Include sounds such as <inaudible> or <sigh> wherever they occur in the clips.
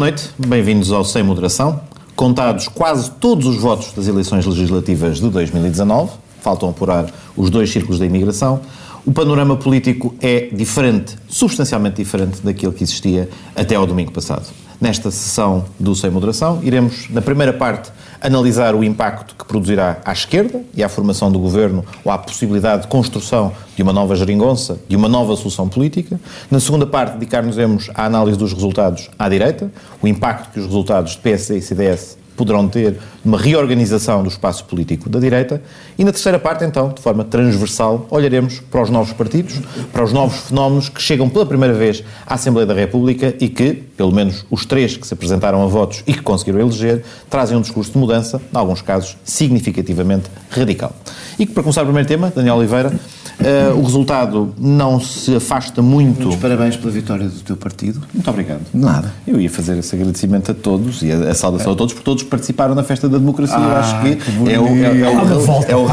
noite, bem-vindos ao Sem Moderação. Contados quase todos os votos das eleições legislativas de 2019, faltam apurar os dois círculos da imigração, o panorama político é diferente, substancialmente diferente daquele que existia até ao domingo passado. Nesta sessão do Sem Moderação, iremos, na primeira parte, analisar o impacto que produzirá à esquerda e à formação do governo ou à possibilidade de construção de uma nova geringonça, de uma nova solução política. Na segunda parte, dedicar-nos-emos à análise dos resultados à direita, o impacto que os resultados de PSD e CDS poderão ter uma reorganização do espaço político da direita. E na terceira parte, então, de forma transversal, olharemos para os novos partidos, para os novos fenómenos que chegam pela primeira vez à Assembleia da República e que, pelo menos os três que se apresentaram a votos e que conseguiram eleger, trazem um discurso de mudança, em alguns casos significativamente radical. E que, para começar o primeiro tema, Daniel Oliveira, Uh, o resultado não se afasta muito. Muitos parabéns pela vitória do teu partido. Muito obrigado. Nada. Eu ia fazer esse agradecimento a todos e a, a saudação a todos, porque todos participaram na festa da democracia. Ah, Eu acho que, que é, o, é, é, o, é o relevante, é o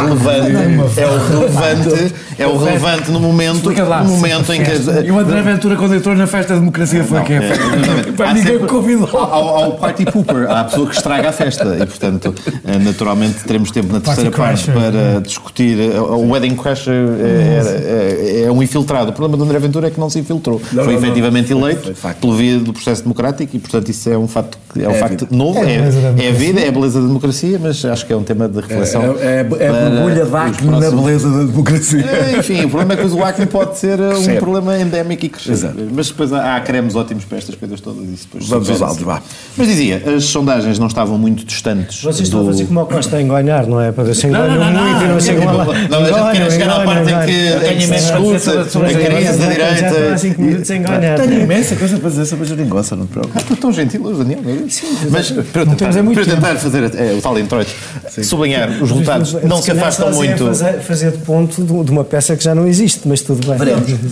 relevante, é o relevante no momento, no momento em que. E o André Ventura, quando entrou na festa da democracia, foi quem? É, ninguém me convidou. Ao, ao party pooper, à pessoa que estraga a festa. E, portanto, eh, naturalmente, teremos tempo na terceira parte para discutir. Eh, o Wedding Crasher é, é, um infiltrado. O problema do André Ventura é que não se infiltrou. Foi efetivamente eleito pelo via do processo democrático e, portanto, isso é um facto, é um é facto novo. É, é, a vida, é a beleza da democracia, mas acho que é um tema de reflexão. É, é, é a borbulha da acne na beleza da democracia. enfim, o problema é que o acne pode ser um problema endémico e crescer. Mas depois há cremes ótimos para estas coisas todas. E depois Vamos aos altos, vá. Mas dizia, as sondagens não estavam muito distantes. Vocês estão a fazer como o Costa a enganar, não é? Para ver se enganam muito e não chegam lá. Não, a gente quer chegar à parte em que tenho imensa coisa sobre a crise da direita. Tenho imensa coisa para dizer sobre a geringonça, não te preocupes. Ah, tão gentil hoje, Daniel. Mas para eu tentar fazer o tal introito, sublinhar os resultados não se afastam muito. Fazer de ponto de uma peça que já não existe, mas tudo bem.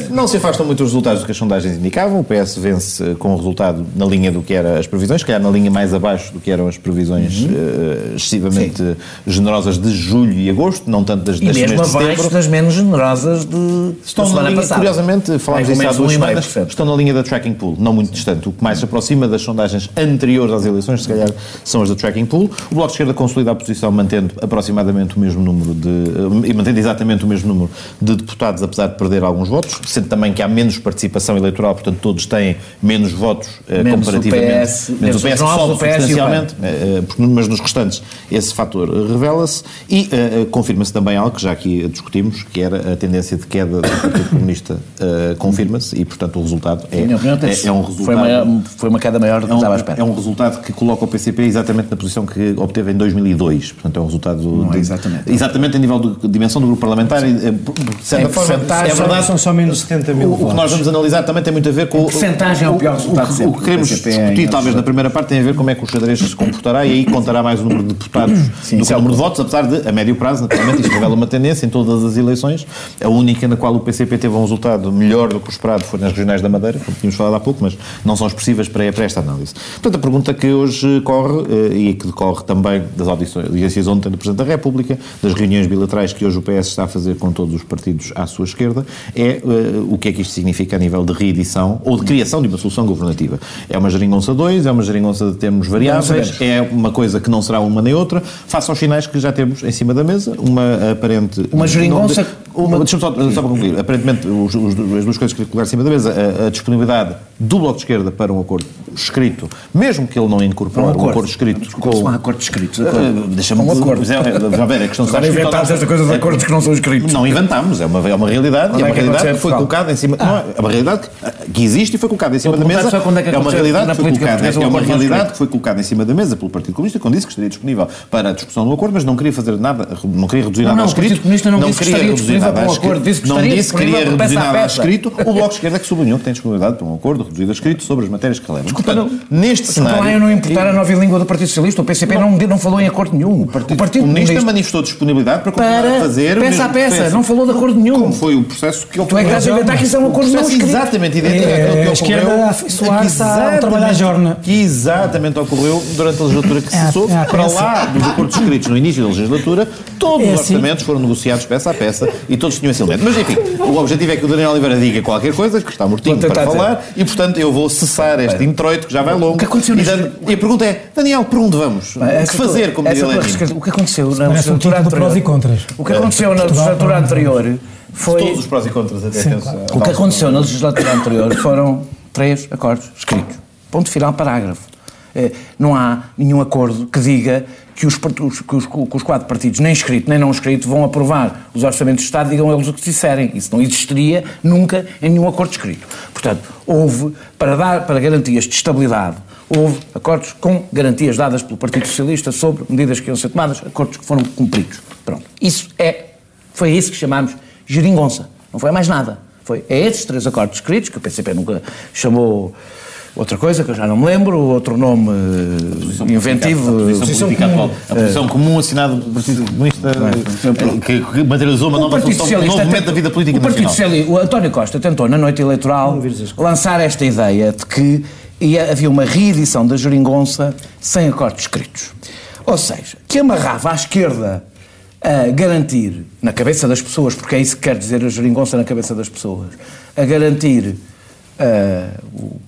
Não se afastam muito os resultados do que as sondagens indicavam. O PS vence com o resultado na linha do que eram as previsões, se calhar na linha mais abaixo do que eram as previsões uhum. excessivamente generosas de julho e agosto, não tanto das, das e mesmo abaixo das menos generosas de estão na linha, passada. Curiosamente, falámos disso há duas semanas, estão na linha da tracking pool, não muito distante. O que mais se aproxima das sondagens anteriores às eleições, se calhar, são as da tracking pool. O Bloco de Esquerda consolida a posição mantendo aproximadamente o mesmo número de... e mantendo exatamente o mesmo número de deputados, apesar de perder alguns votos, sendo também que há menos participação eleitoral, portanto todos têm menos votos eh, menos comparativamente. O PS, menos o PS sobe substancialmente, eh, mas nos restantes esse fator revela-se e uh, confirma-se também algo que já aqui discutimos, que era a tendência de queda do Partido Comunista uh, confirma-se e, portanto, o resultado é, é, é, um resultado... Foi uma, foi uma queda maior do que é um, estava à espera. É um resultado que coloca o PCP exatamente na posição que obteve em 2002. Portanto, é um resultado... Não de, é exatamente. Exatamente a nível de dimensão do grupo parlamentar. Sim. Eh, de certa forma, é verdade, são só menos 70 mil o, o, que nós vamos analisar também tem muito a ver com... A percentagem é o pior resultado O, o, que queremos discutir, talvez, na primeira parte, tem a ver como é que o xadrez se comportará e aí contará mais o número de deputados Sim, do que o número de votos, apesar de, a médio prazo, naturalmente, isto revela uma tendência em todas as eleições, a única na qual o PCP teve um resultado melhor do que o esperado foi nas regionais da Madeira, como tínhamos falado há pouco, mas não são expressivas para, para esta análise. Portanto, a pergunta que hoje corre, eh, e que decorre também das audiências ontem do Presidente da República, das reuniões bilaterais que hoje o PS está a fazer com todos os partidos à sua esquerda, é uh, o que é que isto significa a nível de reedição ou de criação de uma solução governativa. É uma geringonça 2, é uma geringonça de termos variáveis, é uma coisa que não será uma nem outra, face aos sinais que já temos em cima da mesa, uma aparente... Uma geringonça... Uma, deixa-me só, só para concluir. Aparentemente, os, os, as duas coisas que colocar em cima da mesa, a, a, disponibilidade do Bloco de Esquerda para um acordo escrito, mesmo que ele não incorpore um, acordo, um acordo escrito. Com, um acordo escrito. Uh, Deixa-me um acordo. Mas é, já ver, a questão Agora inventámos esta coisa de acordos que não são escritos. Não inventámos, é uma, é uma realidade. e é uma realidade que foi colocada em cima. Não, é uma realidade que existe e foi colocada em cima da mesa. É uma realidade que foi colocada. É uma realidade que foi colocada em cima da mesa pelo Partido Comunista, quando disse que estaria disponível para a discussão do acordo, mas não queria fazer nada, não queria reduzir nada a escrito. O Partido Comunista não queria reduzir nada a escrito não disse que queria reduzir nada a escrito, o Bloco de Esquerda é que sublinhou que tem disponibilidade para um acordo reduzido a escrito sobre as matérias que relevam. Desculpa, Portanto, não, neste cenário... eu não importar a nova língua do Partido Socialista, o PCP não, não, não falou em acordo nenhum. O Partido, o Partido Comunista, Comunista manifestou disponibilidade para continuar para a fazer... Peça a peça, não falou de acordo nenhum. Como foi o processo que ele Tu é que estás a inventar que isso é um acordo não escrito. Exatamente idêntico É, que a esquerda a afeiçoar-se ao exatamente- trabalho à jorna. Que exatamente ocorreu durante a legislatura que É, cessou. é a para peça. lá dos acordos escritos no início da legislatura, todos É os orçamentos foram negociados peça a peça e todos tinham esse elemento. Mas enfim, o objetivo é que o Daniel Oliveira diga qualquer coisa, que está mortinho para falar, e portanto eu vou cessar este introito que já vai longo. O que aconteceu e, e a pergunta é, Daniel, por onde vamos? O que fazer, como Lenin? O que aconteceu na um legislatura anterior? prós e contras. O que aconteceu na legislatura anterior foi. Todos os prós e contras até Sim, claro. O que aconteceu na legislatura anterior foram três acordos escritos. Ponto final, parágrafo. Eh, Não há nenhum acordo que diga que os- que os- que os quatro partidos, nem escrito nem não escrito, vão aprovar os orçamentos de Estado, digam eles o que disserem. Isso não existiria nunca em nenhum acordo escrito. Portanto, houve, para, dar, para garantias de estabilidade, houve acordos com garantias dadas pelo Partido Socialista sobre medidas que iam ser tomadas, acordos que foram cumpridos. Pronto. Isso é, foi isso que chamámos geringonça. Não foi mais nada. Foi, é esses três acordos escritos, que o PCP nunca chamou outra coisa, que eu já não me lembro, outro nome eh, inventivo. A posição política atual. A posição comum assinada do Partido Comunista eh, que, que materializou uma O nova Partido solução, um Socialista novo momento da vida política o Partido nacional. Socialista, o António Costa tentou na noite eleitoral lançar esta ideia de que ia, havia uma reedição da Jeringonça sem acordos escritos. Ou seja, que amarrava à esquerda a garantir, na cabeça das pessoas, porque é isso que quer dizer a Jeringonça na cabeça das pessoas, a garantir o-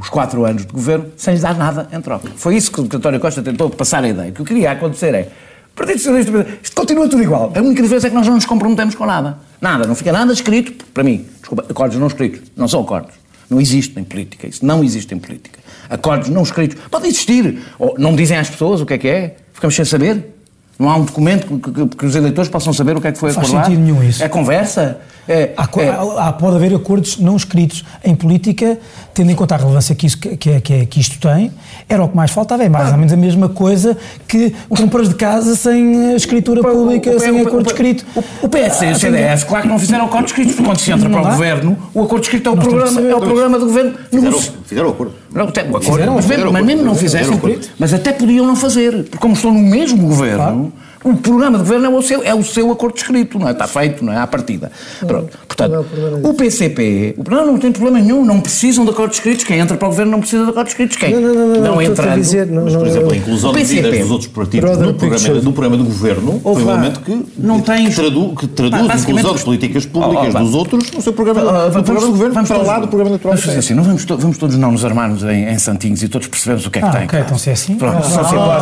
os quatro anos de governo sem lhes dar nada em troca. Foi isso que o António Costa tentou passar a ideia. O que queria acontecer é Partido Socialista, isto continua tudo igual. A única diferença é que nós não nos comprometemos com nada. Nada, não fica nada escrito, para mim, desculpa, acordos não escritos, não são acordos. Não existe em política, isso não existe em política. Acordos não escritos, pode existir, ou não dizem às pessoas o que é que é, ficamos sem saber. Não há um documento que, que- que os eleitores possam saber o que é que foi Faz acordado. sentido nenhum isso. É conversa. É, Há, é- há- pode haver acordos não escritos em política, tendo em conta a relevância que, isso, que, que, que, que isto tem, era o que mais faltava. É mais ou menos a mesma coisa que compras de casa sem escritura pública, O- o- sem o- acordo o- escrito. O, o PS e o CDS, claro que não fizeram acordos escritos, porque quando se entra Não para o governo, o acordo escrito é o, Nós programa, é o programa do governo. Fizeram, fizeram acordo. Não, tem o acordo, Fizeram, mas, mesmo não acordo, fizessem, acordo. mas até podiam não fazer, porque como estão no mesmo governo, o programa de governo é o seu, é o seu acordo escrito, não é? Está feito, não é? À partida. Pronto. Portanto, é o problema o PCP, o- não, não tem problema nenhum, não precisam de acordos escritos. Quem entra para o governo não precisa de acordos escritos. Quem Não, não, não, não, não, estou a entrando. dizer, não, Mas, por não, exemplo, a não. inclusão O de medidas PCP. dos outros partidos no programa, no programa do governo Ou foi um vá, elemento que, não tens- que, tradu, que traduz a inclusão os- de políticas Oh, públicas oh, vá. dos outros no seu programa, Ah, no vamos- programa do governo vamos para todos- lá do programa natural. Vamos fazer assim, não vamos, to- vamos todos não nos armarmos em, em santinhos e todos percebemos o que é que Ah, tem. ok, então se é assim. Pronto, Ah, só se ah,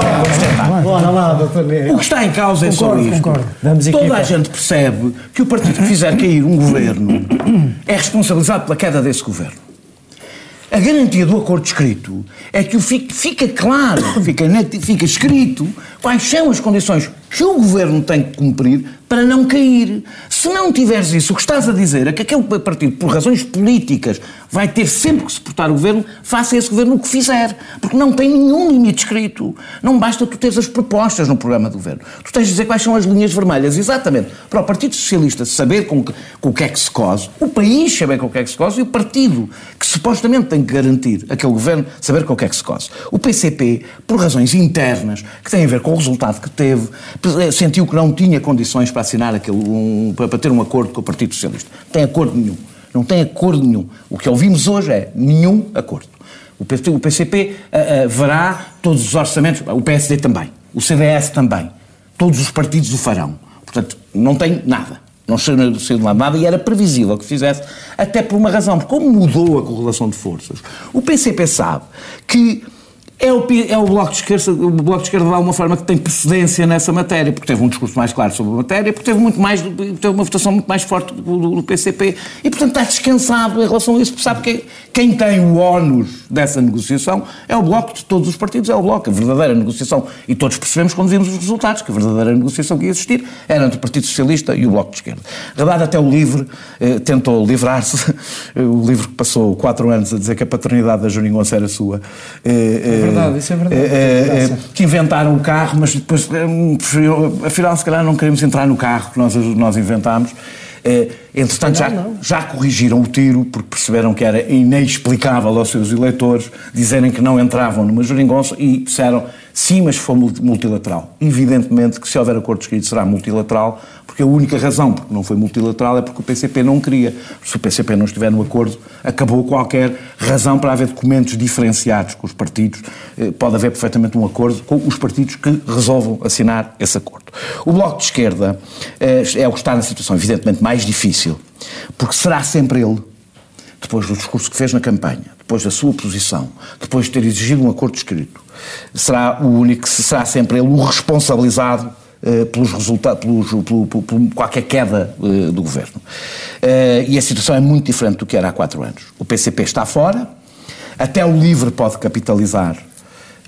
ah. Bora lá, doutor Ney. O que está em causa é só isto. concordo. Vamos Toda equipa. a gente percebe que o partido que fizer cair um governo é responsabilizado pela queda desse governo. A garantia do acordo escrito é que fica, claro, fica, fica escrito quais são as condições que o governo tem que cumprir para não cair. Se não tiveres isso, o que estás a dizer é que aquele partido, por razões políticas, vai ter sempre que suportar o governo, faça esse governo o que fizer. Porque não tem nenhum limite escrito. Não basta tu teres as propostas no programa do governo. Tu tens de dizer quais são as linhas vermelhas, exatamente, para o Partido Socialista saber com, que, com o que é que se cose, o país saber com o que é que se cose e o partido que supostamente tem que garantir aquele governo saber com o que é que se cose. O PCP, por razões internas, que têm a ver com o resultado que teve, sentiu que não tinha condições para assinar aquele, um, para, para ter um acordo com o Partido Socialista. Não tem acordo nenhum. Não tem acordo nenhum. O que ouvimos hoje é nenhum acordo. O o PCP ah, ah, verá todos os orçamentos, o PSD também, o CDS também, todos os partidos o farão. Portanto, não tem nada. Não saiu de lá nada e era previsível que fizesse, até por uma razão, como mudou a correlação de forças, o PCP sabe que é o, é o Bloco de Esquerda, o Bloco de Esquerda de alguma forma que tem precedência nessa matéria, porque teve um discurso mais claro sobre a matéria, porque teve muito mais, teve uma votação muito mais forte do, do- do PCP e portanto está descansado em relação a isso, porque sabe que quem tem o ónus dessa negociação é o Bloco de todos os partidos, é o Bloco, a verdadeira negociação, e todos percebemos quando vimos os resultados, que a verdadeira negociação que ia existir era entre o Partido Socialista e o Bloco de Esquerda. Verdade, até o LIVRE eh, tentou livrar-se, <laughs> o livro que passou quatro anos a dizer que a paternidade da Juningonça era sua. É verdade, isso é verdade. que inventaram o carro, mas depois, eh, afinal, se calhar não queremos entrar no carro que nós, nós inventámos. Eh, entretanto, já, já corrigiram o tiro, porque perceberam que era inexplicável aos seus eleitores dizerem que não entravam numa geringonça e disseram Sim, mas se for multilateral. Evidentemente que se houver acordo escrito será multilateral, porque a única razão porque não foi multilateral é porque o PCP não queria. Se o PCP não estiver no acordo, acabou qualquer razão para haver documentos diferenciados com os partidos. Eh, pode haver perfeitamente um acordo com os partidos que resolvam assinar esse acordo. O Bloco de Esquerda eh, é o que está na situação, evidentemente, mais difícil, porque será sempre ele depois do discurso que fez na campanha, depois da sua posição, depois de ter exigido um acordo escrito, será o único, será sempre ele o responsabilizado uh, pelos resultados, pelos, pelo, pelo, qualquer queda uh, do governo. Uh, e a situação é muito diferente do que era há quatro anos. O PCP está fora, até o LIVRE pode capitalizar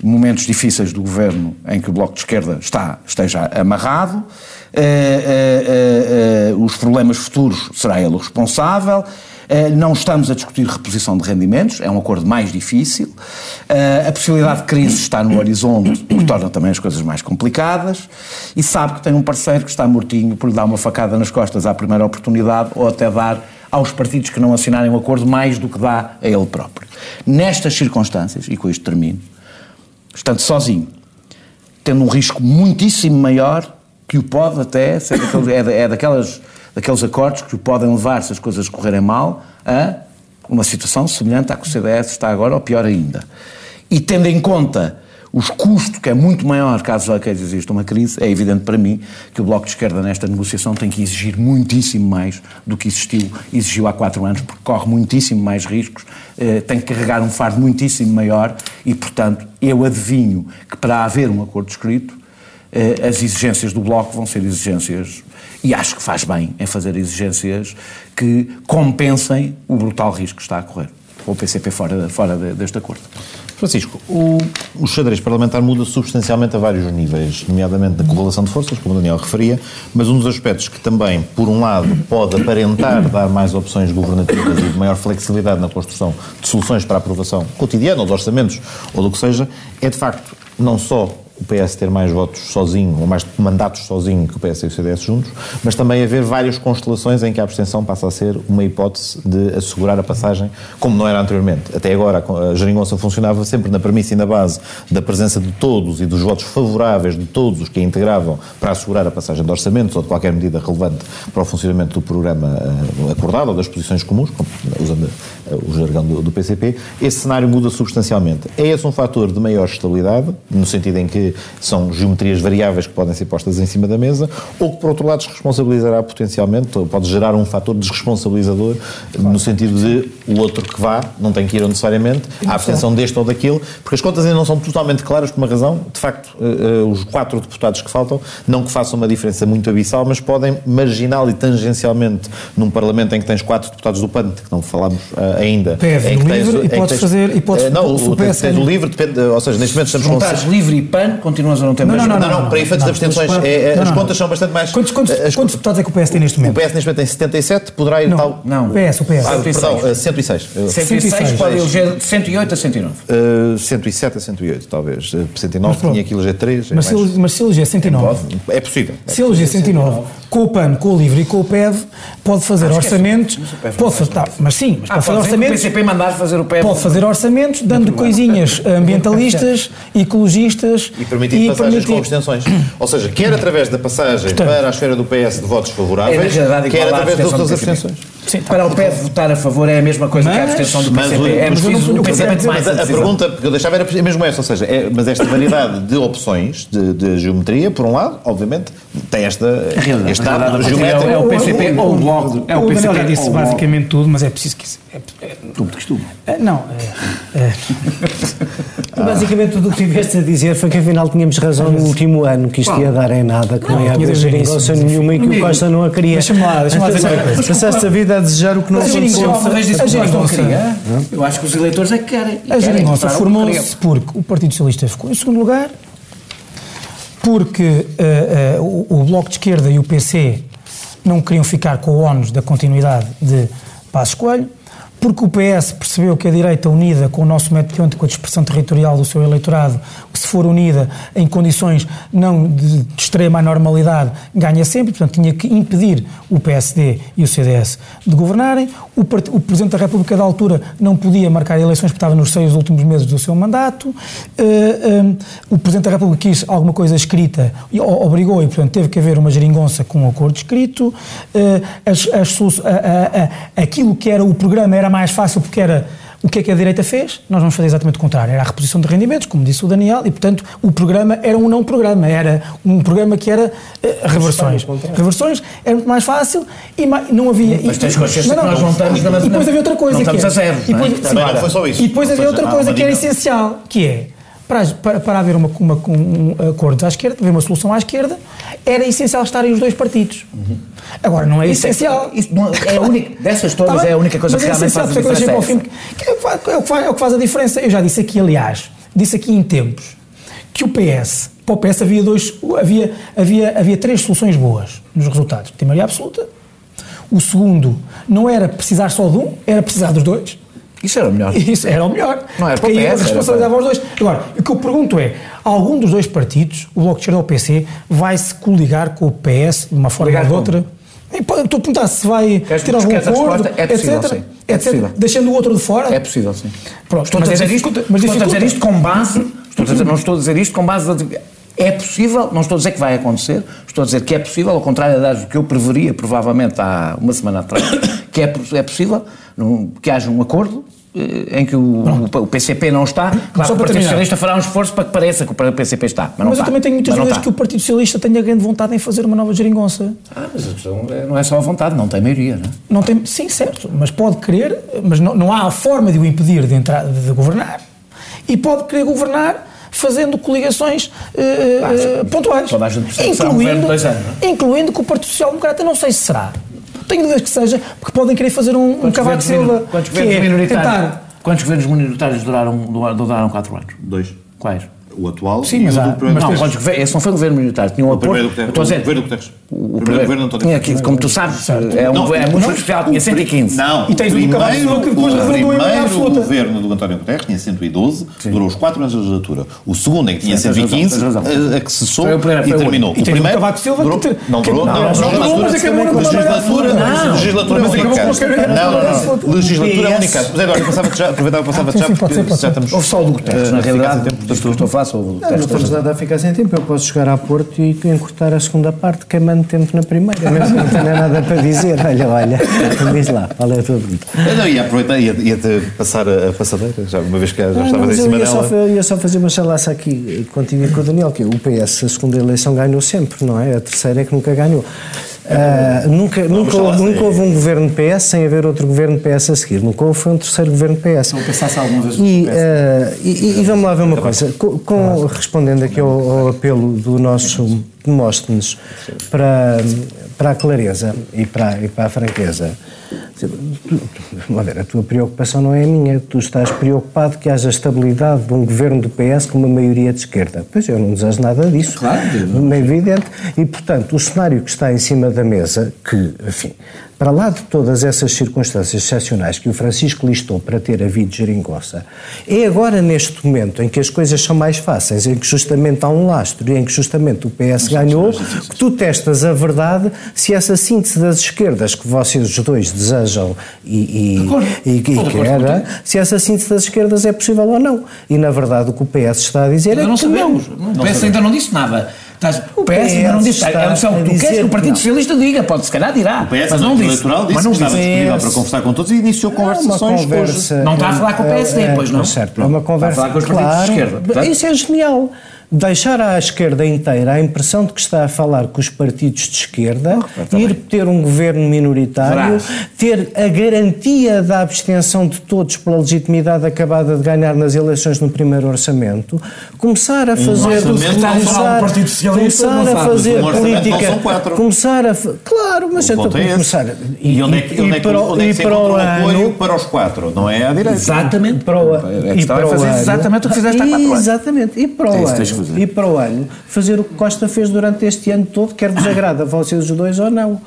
momentos difíceis do governo em que o Bloco de Esquerda está, esteja amarrado, os problemas futuros será ele o responsável, eh, não estamos a discutir reposição de rendimentos, é um acordo mais difícil. Eh, a possibilidade de crise está no horizonte, o que torna também as coisas mais complicadas. E sabe que tem um parceiro que está mortinho por lhe dar uma facada nas costas à primeira oportunidade ou até dar aos partidos que não assinarem o acordo mais do que dá a ele próprio. Nestas circunstâncias, e com isto termino, estando sozinho, tendo um risco muitíssimo maior, que o pode até ser é, é daquelas daqueles acordos que podem levar, se as coisas correrem mal, a uma situação semelhante à que o CDS está agora, ou pior ainda. E tendo em conta os custos, que é muito maior caso exista uma crise, é evidente para mim que o Bloco de Esquerda nesta negociação tem que exigir muitíssimo mais do que existiu, exigiu há quatro anos, porque corre muitíssimo mais riscos, eh, tem que carregar um fardo muitíssimo maior e, portanto, eu adivinho que para haver um acordo escrito, eh, as exigências do Bloco vão ser exigências e acho que faz bem em fazer exigências que compensem o brutal risco que está a correr o PCP fora, fora deste acordo. Francisco, o, o xadrez parlamentar muda substancialmente a vários níveis, nomeadamente na correlação de forças, como o Daniel referia, mas um dos aspectos que também, por um lado, pode aparentar dar mais opções governativas e maior flexibilidade na construção de soluções para a aprovação cotidiana, ou de orçamentos, ou do que seja, é de facto não só o PS ter mais votos sozinho, ou mais mandatos sozinho que o PS e o CDS juntos, mas também haver várias constelações em que a abstenção passa a ser uma hipótese de assegurar a passagem, como não era anteriormente. Até agora a geringonça funcionava sempre na premissa e na base da presença de todos e dos votos favoráveis de todos os que a integravam para assegurar a passagem de orçamentos ou de qualquer medida relevante para o funcionamento do programa uh, acordado ou das posições comuns, como, usando uh, o jargão do, do PCP. Esse cenário muda substancialmente. É esse um fator de maior estabilidade, no sentido em que são geometrias variáveis que podem ser postas em cima da mesa, ou que, por outro lado, desresponsabilizará potencialmente, ou pode gerar um fator desresponsabilizador, claro. no sentido de o outro que vá não tem que ir necessariamente, a abstenção deste ou daquele, porque as contas ainda não são totalmente claras por uma razão. De facto, uh, uh, os quatro deputados que faltam, não que façam uma diferença muito abissal, mas podem marginal e tangencialmente, num Parlamento em que tens quatro deputados do PAN, que não falamos uh, ainda. PEV em que tens, livre e podes tens, fazer. E podes, não, o, tens, tens o livre, depende, ou seja, neste momento estamos com. livre e PAN continuas a não ter não, mais... Não, não, não, não, para efeitos de abstenções, é, é, as contas são bastante mais... Quantos, quantos, as, quantos deputados é que o PS tem neste momento? O PS neste momento tem 77, poderá ir não, tal... Não, o PS, o PS. Ah, perdão, 106. 106 pode eleger de 108 a 109. Uh, 107 a 108, talvez. 109 tinha que eleger 3. Mas, se, mas se eleger 109... É possível. Se eleger 109, com o PAN, com o LIVRE e com o PEV, pode fazer orçamentos... Pode fazer, mas sim, mas pode fazer orçamentos... o PCP mandar fazer o PEV... Pode fazer orçamentos dando coisinhas ambientalistas, ecologistas... E permitir passagens com abstenções. Ou seja, quer através da passagem Portanto, para a esfera do PS de votos favoráveis, é quer através de outras abstenções. Sim, para o PS votar a favor é a mesma coisa mas, que a abstenção do PCP. Mas, é preciso o PCP mais a, a pergunta que eu deixava era mesmo essa, ou seja, é, mas esta variedade de opções de, de, geometria, por um lado, obviamente, tem esta, este dado geométrico. É o PCP ou o Bloco. É o PCP disse basicamente tudo, mas é preciso que... É, é, tudo de costume. Não, <laughs> Basicamente tudo o que tiveste a dizer foi que afinal tínhamos razão no último ano, que isto ia dar em nada, que não, não ia haver geringonça nenhuma e que o Costa não a queria. Deixa-me lá, deixa-me lá dizer <laughs> Passaste a vida a desejar o que não aconteceu. A geringonça queria. Eu acho que os eleitores é que querem. A geringonça formou-se porque o Partido Socialista ficou em segundo lugar, porque o, o Bloco de Esquerda e o PC não queriam ficar com o ónus da continuidade de Passos Coelho, porque o PS percebeu que a direita unida com o nosso método de ontem, com a dispersão territorial do seu eleitorado, que se for unida em condições não de, de extrema anormalidade, ganha sempre, portanto tinha que impedir o PSD e o CDS de governarem. O, o Presidente da República da altura não podia marcar eleições porque estava nos seis últimos meses do seu mandato. Uh, eh, um, o Presidente da República quis alguma coisa escrita, e obrigou e, portanto, teve que haver uma geringonça com um acordo escrito. Uh, as, as, a, a, a, aquilo que era o programa era mais fácil porque era o que é que a direita fez? Nós vamos fazer exatamente o contrário. Era a reposição de rendimentos, como disse o Daniel, e, portanto, o programa era um não programa. Era um programa que era uh, reversões. Reversões era muito mais fácil e mais, não havia... Mas tens consciência que nós não estamos... E, e depois havia outra coisa. Não estamos a zero. E depois, não, é? não foi só isso. E depois havia outra coisa que era essencial, que é para, para, para haver uma, uma, um acordos à esquerda, haver uma solução à esquerda, era essencial estarem os dois partidos. Uhum. Agora, não é isso essencial. É, isso não, é a única, <laughs> dessas todas tá é a única coisa que é realmente faz a diferença. É, fim, é, o que faz, é o que faz a diferença. Eu já disse aqui, aliás, disse aqui em tempos, que o PS, para o PS havia, dois, havia, havia, havia três soluções boas nos resultados. A maioria absoluta. O segundo não era precisar só de um, era precisar dos dois. Isso era o melhor. <laughs> Isso era o melhor. Não era porque aí a responsabilidade aos dois. Agora, o que eu pergunto é: algum dos dois partidos, o Bloco de Esquerda ou o PC, vai se coligar com o PS de uma forma ou de outra? Estou a perguntar se vai Queres ter algum acordo, é possível, etc, sim. É etc, possível. deixando o outro de fora? É possível, sim. Pronto, estou, a dizer, isto, mas estou a dizer isto com base. Estou a dizer, não estou a dizer isto com base. É possível, não estou a dizer que vai acontecer, estou a dizer que é possível, ao contrário do que eu preveria provavelmente há uma semana atrás, <coughs> que é, é possível que haja um acordo em que o, o, PCP não está, claro Só o Partido Socialista fará um esforço para que pareça que o PCP está. Mas, mas eu também tenho muitas dúvidas que o Partido Socialista tenha grande vontade em fazer uma nova geringonça. Ah, mas a questão é, não é só a vontade, não tem maioria, não é? Não tem, sim, certo, mas pode querer, mas não, não há a forma de o impedir de, entrar, de governar. E pode querer governar fazendo coligações uh, pontuais. Toda a gente incluindo, um dois anos, é? incluindo que o Partido Social Democrata, não sei se será. Tenho dúvidas que seja, porque podem querer fazer um, um Cavaco Silva. Quantos que é tentar Quantos governos minoritários duraram, duraram 4 anos? Dois. Quais? O atual Sim, mas, há, mas não, governos, esse não foi um governo militar, tinha um o apoio. Primeiro, o, o, governo Guterres. O, o primeiro governo António tinha aqui, como tu sabes, é, um, não, é muito não, especial, tinha 115. Não, e tens o primeiro, o que depois o primeiro governo do António Guterres tinha 112, Sim. durou os 4 anos de legislatura. O segundo, em que tinha 115, a, que cessou e terminou. E o primeiro, Cavaco Silva, durou, não durou, não, não, legislatura, legislatura é única. Não, não, não, legislatura é única. Mas agora, aproveitava que passava já, porque já estamos... Houve só o do Guterres, na realidade, estou a falar sobre o Guterres. Não estamos a ficar sem tempo, eu posso chegar a Porto e encurtar a segunda parte, queimando tempo na primeira, mesmo não tenho nada para dizer. Olha, olha, diz lá, qual é a tua pergunta? Eu não ia aproveitar, ia, ia te passar a, a passadeira, já uma vez que já ah, estavas em cima ia dela. Só, eu ia só fazer uma chalaça aqui contigo e com o Daniel, que o PS, a segunda eleição, ganhou sempre, não é? A terceira é que nunca ganhou. Uh, nunca, nunca, houve, nunca houve um governo PS sem haver outro governo PS a seguir. Nunca houve foi um terceiro governo PS. Não pensasse alguma vez e, uh, e, e, vamos lá ver uma coisa. Com, com respondendo aqui ao, ao, apelo do nosso Demóstenes para, para a clareza e para, e para a franqueza, Vamos ver, a tua preocupação não é a minha. Tu estás preocupado que haja estabilidade de um governo do PS com uma maioria de esquerda. Pois eu não desejo nada disso. Claro. É evidente. E, portanto, o cenário que está em cima da mesa, que, enfim, para lá de todas essas circunstâncias excepcionais que o Francisco listou para ter havido geringonça, é agora neste momento em que as coisas são mais fáceis, em que justamente há um lastro e em que justamente o PS ganhou, que tu testas a verdade se essa síntese das esquerdas que vocês os dois desejam e, e, e, e querem, se essa síntese das esquerdas é possível ou não. E na verdade o que o PS está a dizer é não que sabemos. não. O PS ainda não disse nada. Estás, o PS ainda não disse. É opção que tu queres que o Partido Socialista diga, pode se calhar dirá. O PS mas não disse. eleitoral disse mas não que estava disponível para conversar com todos e iniciou conversações é conversa, hoje. Não está a falar com o PSD, é, pois não? Certo, é uma conversa. Está a falar com os partidos de esquerda. Isso é genial deixar à esquerda inteira a impressão de que está a falar com os partidos de esquerda, oh, ir ter um governo minoritário, Verás. ter a garantia da abstenção de todos pela legitimidade acabada de ganhar nas eleições no primeiro orçamento, começar a fazer um começar, começar a fazer política, começar a claro, mas então começar e, e onde é que, onde é que, onde é que se encontra o apoio para os quatro, não é à direita? Exatamente. Para o, e para fazer exatamente o que fizeste há quatro anos. Exatamente. E para o é ano e para o ano fazer o que Costa fez durante este ano todo, quer vos agrada a vocês os dois ou não.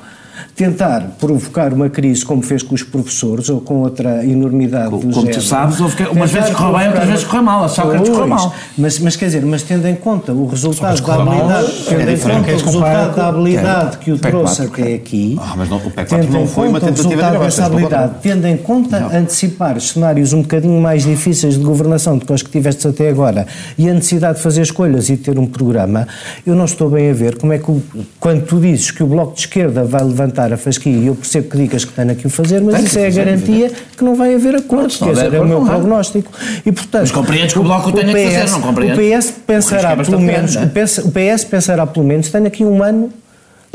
Tentar provocar uma crise como fez com os professores ou com outra enormidade do Como género. tu sabes, houve umas vezes correu bem, outras vezes correu mal. A Sócrates correu mal. Mas, mas quer dizer, mas tendo em conta o resultado da habilidade, é tendo em conta o resultado da habilidade que o PEC trouxe 4, até aqui, Ah, mas não- o PEC 4 tendo em foi uma conta o tentativa de resultado dessa habilidade, tendo em conta antecipar cenários um bocadinho mais difíceis de governação do que os que tiveste até agora e a necessidade de fazer escolhas e ter um programa, eu não estou bem a ver como é que, o- quando tu dizes que o Bloco de Esquerda vai levantar a fasquia, e eu percebo que digas que tem aqui o fazer, mas Tem isso é a garantia que não vai haver acordo, quer dizer, é o meu prognóstico. E, portanto, Mas compreendes que o Bloco tenha que fazer, não compreendes? O PS O pensará é bastante pelo menos, grande, o PS, o pensará pelo menos, tenho aqui um ano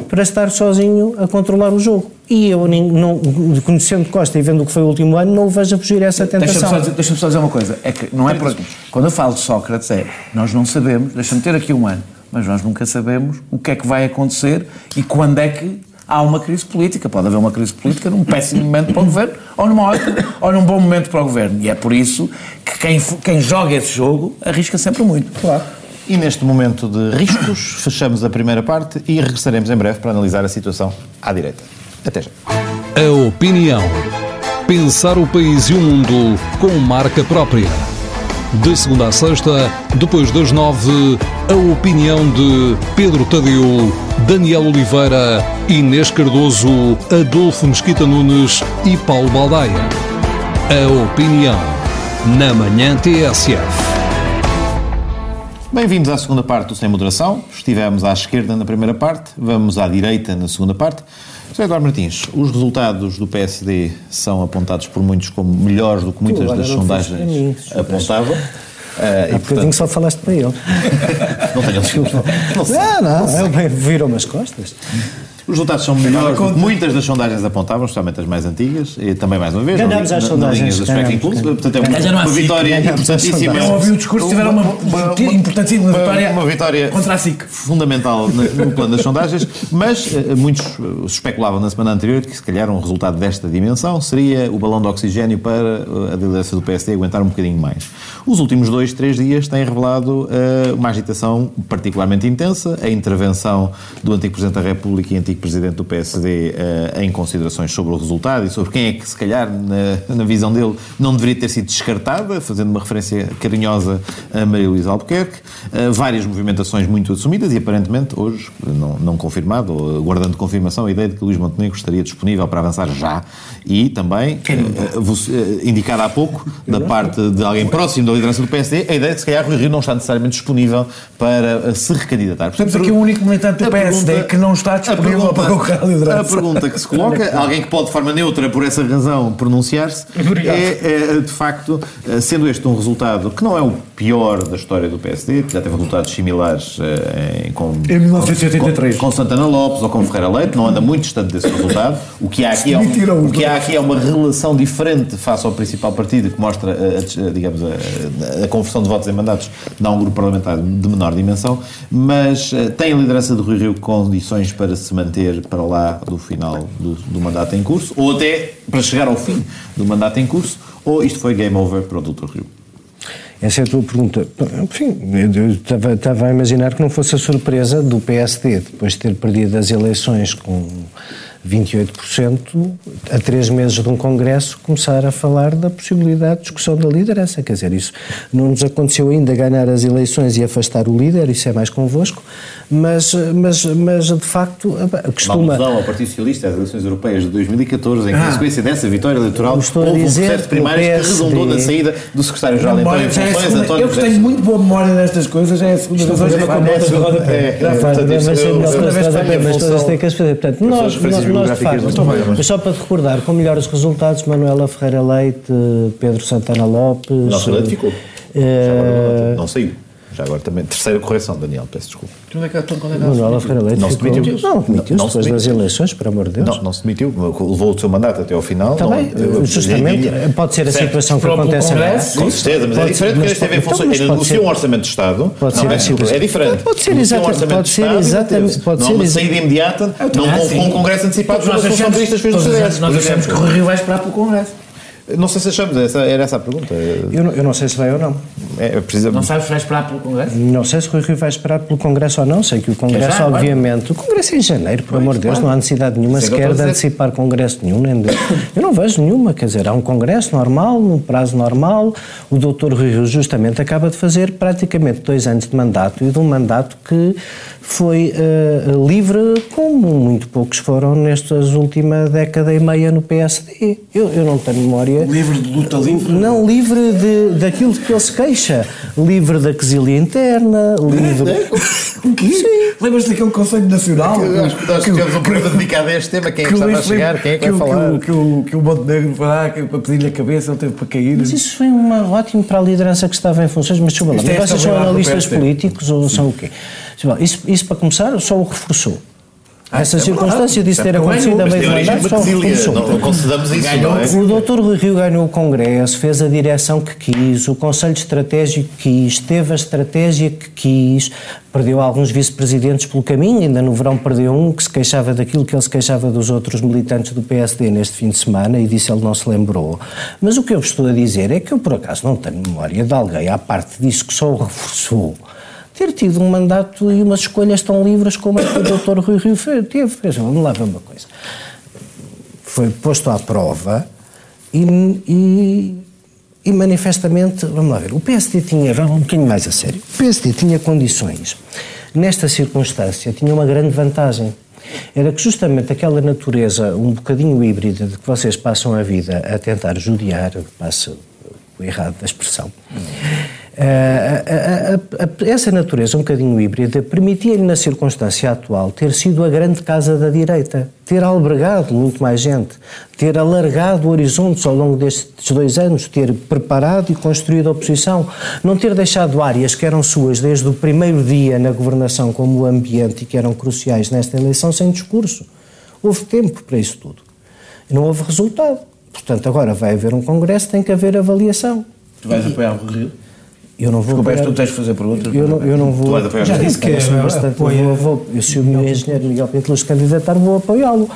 para estar sozinho a controlar o jogo. E eu, não, conhecendo Costa e vendo o que foi o último ano, não o vejo a fugir a essa Deixa-me tentação. só, dizer- deixa-me só dizer uma coisa. É que não é por. Quando eu falo de Sócrates, é nós não sabemos, deixa-me ter aqui um ano, mas nós nunca sabemos o que é que vai acontecer e quando é que há uma crise política. Pode haver uma crise política num péssimo momento para o governo ou numa ótima, ou num bom momento para o governo. E é por isso que quem, quem joga esse jogo arrisca sempre muito. Claro. E neste momento de riscos, fechamos a primeira parte e regressaremos em breve para analisar a situação à direita. Até já. A opinião. Pensar o país e o mundo com marca própria. De segunda a sexta, depois das nove, a opinião de Pedro Tadeu, Daniel Oliveira, Inês Cardoso, Adolfo Mesquita Nunes e Paulo Baldaia. A opinião. Na manhã TSF. Bem-vindos à segunda parte do Sem Moderação. Estivemos à esquerda na primeira parte, vamos à direita na segunda parte. José Eduardo Martins, os resultados do PSD são apontados por muitos como melhores do que muitas das não mim, sondagens apontavam. Ah, Há bocadinho portanto, só falaste para ele. <laughs> não tenho desculpa. <laughs> Não. Não, não, ele virou-me as costas. Os resultados são melhores do que muitas das sondagens apontavam, especialmente as mais antigas, e também mais uma vez, Ganhámos na sondagens, do portanto é uma, uma vitória importantíssima. sondagens. Eu ouvi o discurso, tiveram uma, importantíssima uma- vitória, uma vitória contra a SIC. fundamental no no plano das sondagens, mas eh, muitos eh, especulavam na semana anterior que se calhar um resultado desta dimensão seria o balão de oxigênio para eh, a liderança do PSD aguentar um bocadinho mais. Os últimos dois, três dias têm revelado eh, uma agitação particularmente intensa, a intervenção do antigo Presidente da República e antigo Presidente do PSD eh, em considerações sobre o resultado e sobre quem é que, se calhar, na, na visão dele, não deveria ter sido descartada, fazendo uma referência carinhosa a Maria Luísa Albuquerque, eh, várias movimentações muito assumidas e, aparentemente, hoje, não, não confirmado, ou aguardando confirmação, a ideia de que Luís Montenegro estaria disponível para avançar já e também, eh, indicada há pouco, da parte de alguém próximo da liderança do PSD, a ideia de que, se calhar, Rui Rio não está necessariamente disponível para se recandidatar. Temos aqui um único militante do PSD pergunta- que não está disponível a pergunta- para concorrer à liderança. A pergunta que se coloca, alguém que pode de forma neutra, por essa razão, pronunciar-se, é, é, de facto, eh, sendo este um resultado que não é o pior da história do PSD, que já teve resultados similares eh, em- com, Em 1983. com, com Santana Lopes ou com Ferreira Leite, não anda muito distante desse resultado. O que há aqui é, um- o que há aqui é uma relação diferente face ao principal partido que mostra, a, a- digamos, a, a conversão de votos em mandatos de um grupo parlamentar de menor dimensão, mas eh, tem a liderança de Rui Rio condições para se manter para lá do final do, do mandato em curso, ou até para chegar ao fim do mandato em curso, ou isto foi game over para o Dr. Rio? Essa é a tua pergunta. Enfim, eu estava, estava a imaginar que não fosse a surpresa do PSD, depois de ter perdido as eleições com 28%, a três meses de um congresso, começar a falar da possibilidade de discussão da liderança. Quer dizer, isso não nos aconteceu ainda ganhar as eleições e afastar o líder, isso é mais convosco, mas, mas, mas de facto, Uma costuma... alusão ao Partido Socialista às eleições europeias de 2014, em consequência dessa vitória eleitoral, estou a houve um dizer processo de primárias que na saída do secretário-geral é a funções, segunda- António eu que José tenho muito boa memória nestas coisas, já é a segunda vez hoje que eu É, conto. é, eu- todas as eu- mas todas têm que as fazer. Portanto, nós, bibliográficas facto, não tomei, mas- só para te recordar, com melhores resultados, Manuela Ferreira Leite, Pedro Santana Lopes. Não, Ferreira Leite ficou. não, não saiu. Já agora também. Terceira correção, Daniel, peço desculpa. Onde é que estão condenados? Manuela Ferreira Leite Não se demitiu. Não, demitiu-se Não se depois das demitiu. eleições, por amor de Deus. Não, não se demitiu, levou o seu mandato até ao final. Está não- bem, eu- justamente, pode ser a Certo. situação que o acontece agora. Com certeza, mas é Pode- diferente porque mas este teve em funções. então, Ele ser- um orçamento de Estado. Pode não ser é? a situação- É diferente. Pode ser Negocia exata- orçamento pode de ser exatamente- pode Não ser uma saída imediata, não com um congresso antecipado nós achamos, o que o Rio vai esperar pelo Congresso. Não sei se achamos, essa, era essa a pergunta. Eu não, eu não sei se vai ou não. É, precisamente. Não sabes se vai esperar pelo Congresso? Não sei se o Rui Rio vai esperar pelo Congresso ou não. Sei que o Congresso, É já, obviamente. O Congresso é em janeiro, por amor de Deus, não há necessidade nenhuma eu sequer de antecipar Congresso nenhum. Nem de... Eu não vejo nenhuma, quer dizer, há um Congresso normal, num prazo normal. O doutor Rui Rio, justamente, acaba de fazer praticamente dois anos de mandato e de um mandato que foi eh, livre, como muito poucos foram nestas última década e meia no PSD. Eu, eu não tenho memória. Livre de luta livre? Não, livre de, daquilo de que ele se queixa. Livre da quesilha interna, livre. <laughs> O quê? Lembras daquele Conselho Nacional? Acho que nós tivemos um programa dedicado a este tema. Quem é que o estava a chegar? Quem é que vai o- falar? Que o, que o Montenegro foi lá que para pedir-lhe a cabeça, ele teve para cair. Mas isso foi uma, ótimo para a liderança que estava em funções, mas Isto é mas vocês são analistas políticos ou são o quê? Isso, isso para começar só o reforçou. Essa é circunstância disso ter acontecido a meio mandato de só. Não concedamos isso, é? O doutor Rui Rio ganhou o Congresso, fez a direção que quis, o Conselho Estratégico que quis, teve a estratégia que quis, perdeu alguns vice-presidentes pelo caminho, ainda no verão perdeu um que se queixava daquilo que ele se queixava dos outros militantes do PSD neste fim de semana e disse ele não se lembrou. Mas o que eu vos estou a dizer é que eu por acaso não tenho memória de alguém, à parte disso que só o reforçou, ter tido um mandato e umas escolhas tão livres como a que o doutor Rui Rio teve. Vejam, Vamos lá ver uma coisa foi posto à prova e, e, e manifestamente, vamos lá ver, o PSD tinha, vamos um bocadinho mais a sério, o PSD tinha condições, nesta circunstância, tinha uma grande vantagem. Era que justamente aquela natureza um bocadinho híbrida de que vocês passam a vida a tentar judiar, passa o errado da expressão, a- a- a- essa natureza um bocadinho híbrida permitia-lhe, na circunstância atual, ter sido a grande casa da direita, ter albergado muito mais gente, ter alargado horizontes ao longo destes dois anos, ter preparado e construído a oposição, não ter deixado áreas que eram suas desde o primeiro dia na governação, como o ambiente, e que eram cruciais nesta eleição, sem discurso. Houve tempo para isso tudo. E não houve resultado. Portanto, agora vai haver um Congresso, tem que haver avaliação. Tu vais apoiar o Rio? Eu não vou. Desculpa, tu tens de fazer perguntas. Eu não, eu não vou. Tu vais apoiar Já disse que Mas, bastante, apoia- vou, vou, eu, se o meu engenheiro Miguel Pinto se candidatar, vou apoiá-lo.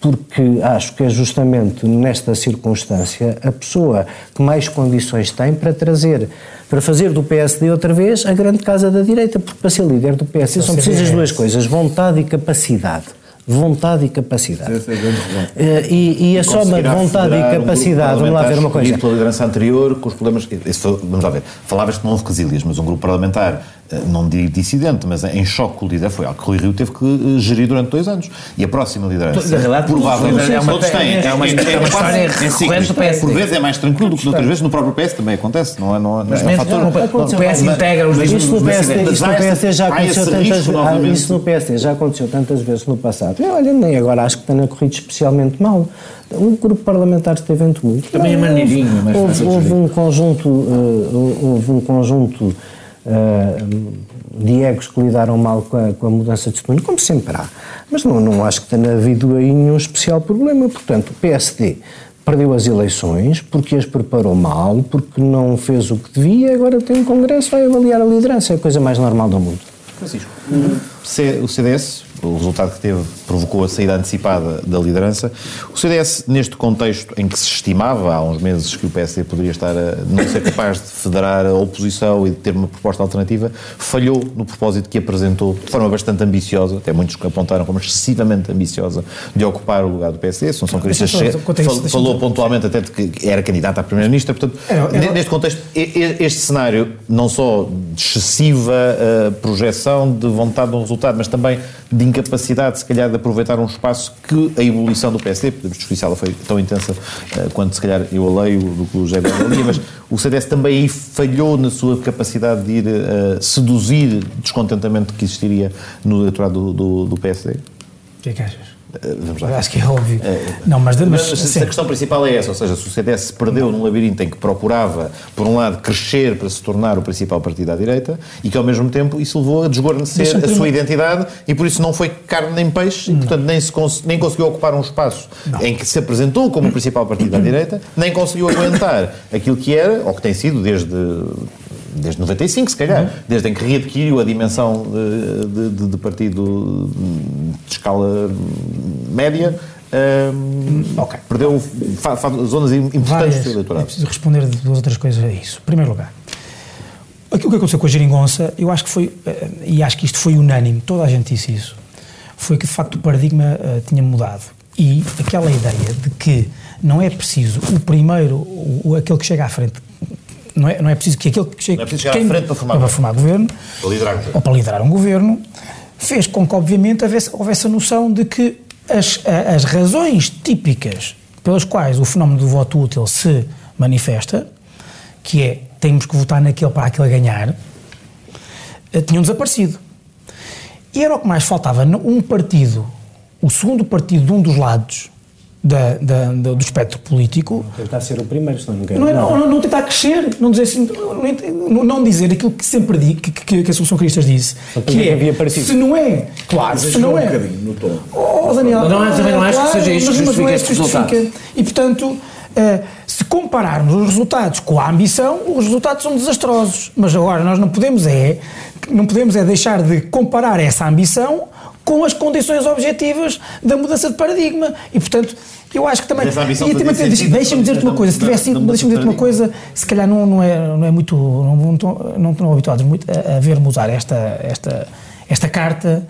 Porque acho que é justamente nesta circunstância a pessoa que mais condições tem para trazer, para fazer do PSD outra vez a grande casa da direita. Porque para ser líder do PSD são precisas duas coisas: vontade e capacidade. Vontade e capacidade. É grande. Eh, E, e a soma de vontade e um capacidade, vamos lá ver uma coisa. pela liderança anterior, com os problemas. Foi- vamos lá ver. Falavas que não quesilhas, mas um grupo parlamentar, não digo dissidente, mas em choque com o líder, foi algo que Rui Rio teve que eh, gerir durante dois anos. E a próxima liderança, Na realidade, provavelmente, é uma- todos têm. é uma- é história é recorrente do PSD. Por vezes é mais tranquilo do que outras vezes, no próprio PS também acontece, não é? Não, é- Mas é um menos- fator. não, o PS integra os Isso no mas- PSD, mas isso no esse- PSD já aconteceu tantas vezes. Isso no PSD já aconteceu tantas vezes no passado. Olha, nem agora acho que tenha corrido especialmente mal. O grupo parlamentar esteve em tumulto. Também é Não, maneirinho, mas houve, um conjunto, eh, houve um conjunto eh, de egos que lidaram mal com a, com a mudança de testemunho, como sempre há. Mas não, não acho que tenha havido aí nenhum especial problema. Portanto, o PSD perdeu as eleições porque as preparou mal, porque não fez o que devia, agora tem um congresso, vai avaliar a liderança, é a coisa mais normal do mundo. Francisco, o CDS, o resultado que teve, provocou a saída antecipada da liderança. O CDS, neste contexto em que se estimava há uns meses que o PSD poderia estar a não ser capaz de federar a oposição e de ter uma proposta alternativa, falhou no propósito que apresentou de forma bastante ambiciosa, até muitos que apontaram como excessivamente ambiciosa, de ocupar o lugar do PSD. São São Cristas falou pontualmente até de que era candidato à Primeira-Ministra. Portanto, Era- era- neste contexto, este cenário, não só de excessiva eh, projeção de vontade de um resultado, mas também de incapacidade, se calhar, de aproveitar um espaço que a ebulição do PSD, podemos discutir se ela foi tão intensa eh, quanto, se calhar, eu a leio do que o José lia, mas o CDS também aí falhou na sua capacidade de ir eh, seduzir descontentamento que existiria no eleitorado do, do, do PSD. O que é que achas? Eh, Vamos lá. Acho que é óbvio. Não, mas, mas, Mas, a questão principal é essa, ou seja, se o CDS se perdeu num labirinto em que procurava, por um lado, crescer para se tornar o principal partido à direita e que, ao mesmo tempo, isso levou a desguarnecer a sua identidade e, por isso, não foi carne nem peixe e, portanto, nem, se cons- nem conseguiu ocupar um espaço em que se apresentou como o principal partido à <coughs> direita, nem conseguiu aguentar aquilo que era, ou que tem sido desde... Desde 95, se calhar, desde em que readquiriu a dimensão de, de- de- partido de escala média, hum, Ok. perdeu fa- fa- zonas importantes várias. do É eleitorado. preciso responder de duas outras coisas a isso. Em primeiro lugar, aquilo que aconteceu com a geringonça, eu acho que foi, eh, e acho que isto foi unânime, toda a gente disse isso, foi que de facto o paradigma eh, tinha mudado. E aquela ideia de que não é preciso o primeiro, o- aquele que chega à frente, não é, não é preciso que aquele que chega Não é preciso chegar à frente para formar para formar governo, Para liderar ou para liderar um governo, fez com que, obviamente, houvesse, houvesse a noção de que as, as razões típicas pelas quais o fenómeno do voto útil se manifesta, que é temos que votar naquele para aquele ganhar, eh, tinham desaparecido. E era o que mais faltava. Um partido, o segundo partido de um dos lados da- da- da- do espectro político, Tentar ser o primeiro, senão não quero. não, é, não, não, não tentar crescer, não dizer assim, não, não dizer aquilo que sempre digo, que, que, que a Solução Cristas disse, Só para que é, que havia parecido. se não é, claro, se não um é, bocadinho no tom. oh Daniel, Não, não, também não acho que seja isto que mas- mas não justifique é este isso que justifica. E portanto, eh, se compararmos os resultados com a ambição, os resultados são desastrosos. Mas agora nós não podemos é, não podemos é deixar de comparar essa ambição com as condições objetivas da mudança de paradigma. E portanto, eu acho que também. E deixa-me dizer-te uma coisa, se tivesse mudança deixa-me dizer-te uma coisa, se calhar não, não, é, não é muito. Não, não, não estão habituados muito a, a ver-me usar esta, esta, esta carta,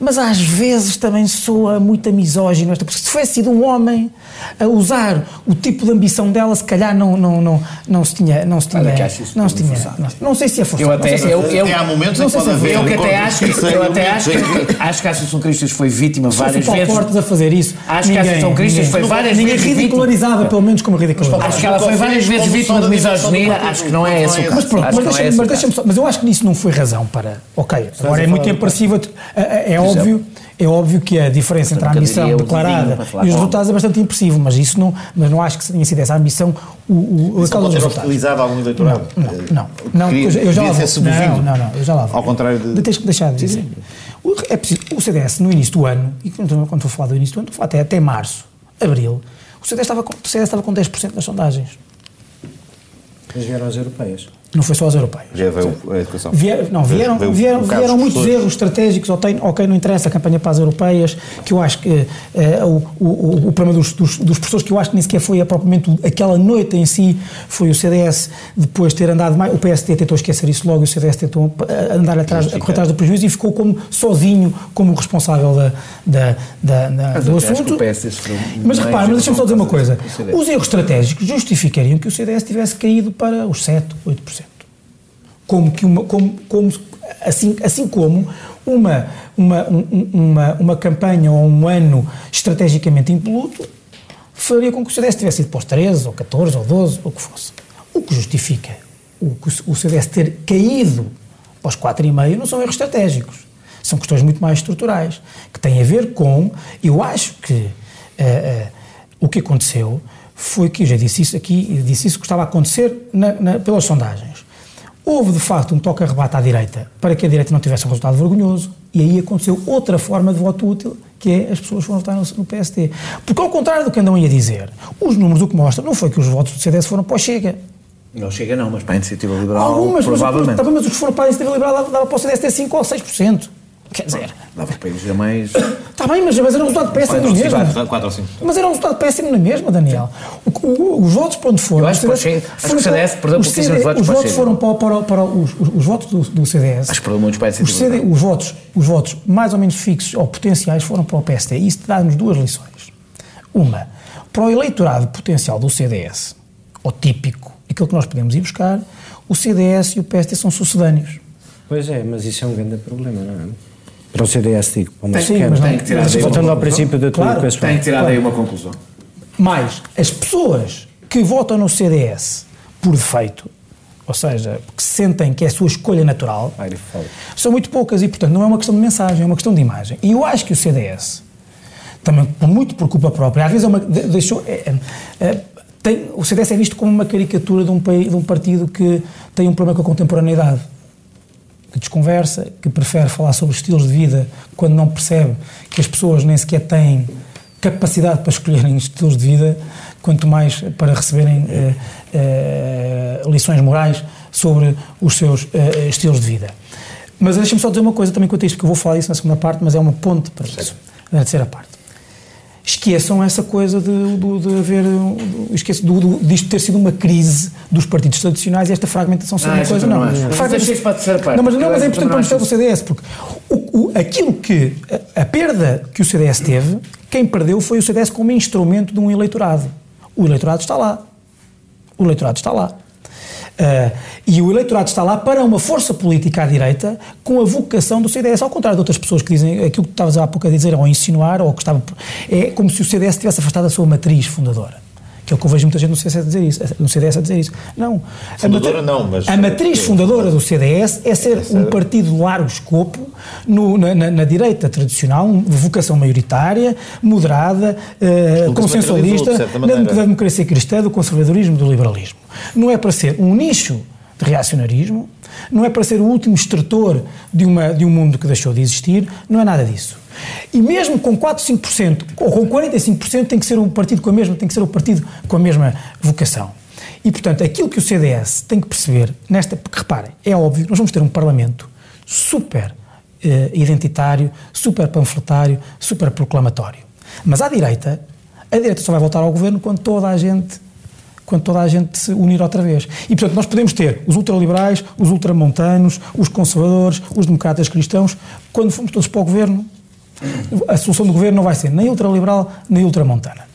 mas às vezes também soa muito misógino esta, porque se tivesse sido um homem a usar o tipo de ambição dela, se calhar não, não, não, não se tinha. Não se tinha. Olha não, se tinha não, não sei se é forçado. Eu não sei até, se é eu, forçado. eu, Até há momentos em não que sei se pode é haver. eu que até acho que, eu até acho que, acho que a Associação Cristas foi vítima várias o Paulo vezes. Portas a fazer isso. Acho que a ninguém- Associação Cristas ninguém- foi várias ninguém vezes ridicularizava, pelo menos como ridicularizava. Acho que ela foi várias vezes vítima de misoginia, acho que não é esse o caso. Mas pronto, mas é deixa-me mas deixa-me só, mas eu acho que nisso não foi razão para. Ok, agora é muito tempo É, é- é óbvio, é óbvio que a diferença entre a ambição o declarada e os resultados é bastante impressivo, mas isso não, mas não acho que tenha sido essa a ambição o, o, Isso pode hostilizado algum eleitorado. Não, não, não, Queria- eu já- eu já lá ser vou. Não, não, não, eu já lá vou. Ao contrário de- Tens que deixar de dizer. O, é preciso, o CDS, no início do ano, e quando, quando estou a falar do início do ano, estou a falar até, até março, abril, o CDS estava com, o CDS estava com 10% nas sondagens. Mas vieram as europeias. Não foi só as europeias. Já veio a educação. Vier- não, vieram, Veio vieram, um vieram muitos erros estratégicos, ok, ok, não interessa a campanha para as europeias, que eu acho que eh, o, o, o problema dos, dos, dos professores, que eu acho que nem sequer foi propriamente aquela noite em si, foi o CDS depois ter andado mais, o PSD tentou esquecer isso logo, o CDS tentou eh, andar atrás, a correr atrás do prejuízo e ficou como sozinho como responsável da, da, da, da- Mas do assunto. Mas repare, mas deixa-me só dizer uma coisa, os erros estratégicos justificariam que o CDS tivesse caído para os 7, 8% como que uma, como, como assim, assim como uma, uma, um- um- uma, uma campanha ou um ano estrategicamente impoluto faria com que o CDS tivesse ido para os 13 ou 14 ou 12 ou o que fosse. O que justifica o, o CDS ter caído para os 4,5 não são erros estratégicos. São questões muito mais estruturais, que têm a ver com, eu acho que eh, eh, o que aconteceu foi que, eu já disse isso aqui, e disse isso que estava a acontecer na- na- pelas sondagens. Houve, de facto, um toque-a-rebate à direita para que a direita não tivesse um resultado vergonhoso e aí aconteceu outra forma de voto útil, que é as pessoas foram votar no, PSD. Porque, ao contrário do que andam aí a dizer, os números o que mostram não foi que os votos do CDS foram para o Chega. Não chega não, mas para a Iniciativa Liberal, Algumas, mas, provavelmente. bem, mas os que foram para a Iniciativa Liberal dava para o CDS ter 5 ou 6%. Quer dizer, Dava para eleger mais... está <coughs> bem, mas, mas era um resultado péssimo na mesma. 4 ou 5. Mas era um resultado péssimo na mesma, Daniel. O- o- os votos para onde foram. Eu acho que os pode ser- acho que o CDS perdeu os CD votos Os votos foram para, para, para os, os- os votos do, do CDS. Acho que perdeu muitos para os, CD os, votos, os votos mais ou menos fixos ou potenciais foram para o PSD. E isso dá-nos duas lições. Uma, para o eleitorado potencial do CDS, ou típico, aquilo que nós podemos ir buscar, o CDS e o PSD são sucedâneos. Pois é, mas isso é um grande problema, não é? Para o CDS, digo. Para o nosso Sim, mas não- Tem que tirar mas- Voltando ao conclusão. princípio da tua Claro. Tem que tirar daí uma conclusão. Mas as pessoas que votam no CDS por defeito, ou seja, que sentem que é a sua escolha natural, são muito poucas e, portanto, não é uma questão de mensagem, é uma questão de imagem. E eu acho que o CDS, também por- muito por culpa própria, às vezes é uma, de- deixou, é, é, é, tem, o CDS é visto como uma caricatura de um, pai- de um partido que tem um problema com a contemporaneidade, que desconversa, que prefere falar sobre estilos de vida quando não percebe que as pessoas nem sequer têm capacidade para escolherem estilos de vida, quanto mais para receberem eh, eh, lições morais sobre os seus eh, estilos de vida. Mas deixa-me só dizer uma coisa também quanto a isto, porque eu vou falar isso na segunda parte, mas é uma ponte para isso, na terceira parte. Esqueçam essa coisa de, de, de haver. Esqueço do, do, disto ter sido uma crise dos partidos tradicionais e esta fragmentação ser Ah, uma coisa. Não, não acho. A Mas para terceira parte, Não, mas, não, é importante para não o CDS, porque o, o- aquilo que. A, a perda que o CDS teve, quem perdeu foi o CDS como instrumento de um eleitorado. O eleitorado está lá. O eleitorado está lá. Ah, e o eleitorado está lá para uma força política à direita com a vocação do CDS, ao contrário de outras pessoas que dizem aquilo que estavas há pouco a dizer ou a insinuar, ou que estava. É como se o CDS tivesse afastado a sua matriz fundadora. Que é o que eu vejo muita gente no CDS a dizer isso. No CDS a dizer isso. Não. A Fundadora matri- não, mas- A matriz fundadora do CDS é ser um partido de largo escopo no- na, na- na direita tradicional, de vocação maioritária, moderada, materializou, consensualista, da democracia cristã, do conservadorismo, do liberalismo. Não é para ser um nicho de reacionarismo, não é para ser o último extrator de, uma, de um mundo que deixou de existir, não é nada disso. E mesmo com 4, 5%, ou com 45%, tem que ser um partido com a mesma, tem que ser um partido com a mesma vocação. E, portanto, aquilo que o CDS tem que perceber, nesta, porque reparem, é óbvio, nós vamos ter um Parlamento super eh, identitário, super panfletário, super proclamatório. Mas à direita, a direita só vai voltar ao governo quando toda a gente quando toda a gente se unir outra vez. E, portanto, nós podemos ter os ultraliberais, os ultramontanos, os conservadores, os democratas cristãos, quando formos todos para o governo, a solução do governo não vai ser nem ultraliberal, nem ultramontana.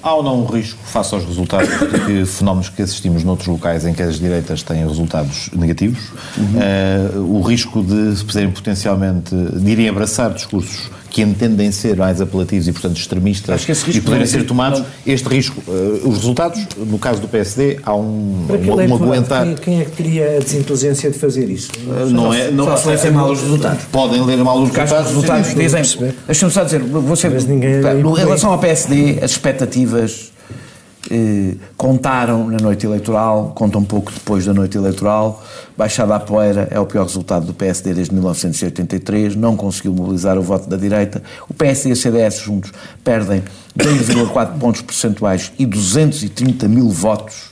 Há ou não um risco, face aos resultados, de que <coughs> fenómenos que assistimos noutros locais em que as direitas têm resultados negativos, eh, o risco de se poderem potencialmente, de irem abraçar discursos que entendem ser mais apelativos e, portanto, extremistas Acho que esse e poderem ser tomados, não- este risco, eh, os resultados, no caso do PSD, há um, Para aquele um, um aguentar. quem, quem é que teria a desinteligência de fazer isso? Não é, não, só se lerem mal os resultados. Podem ler mal os que os resultados. resultados dizem. Deixa-me só dizer, você, Mas ninguém- Pá, em relação ao PSD, as expectativas eh, contaram na noite eleitoral, contam um pouco depois da noite eleitoral. Baixada à poeira é o pior resultado do PSD desde 1983, não conseguiu mobilizar o voto da direita. O PSD e a CDS juntos perdem 2,4 pontos percentuais e 230 mil votos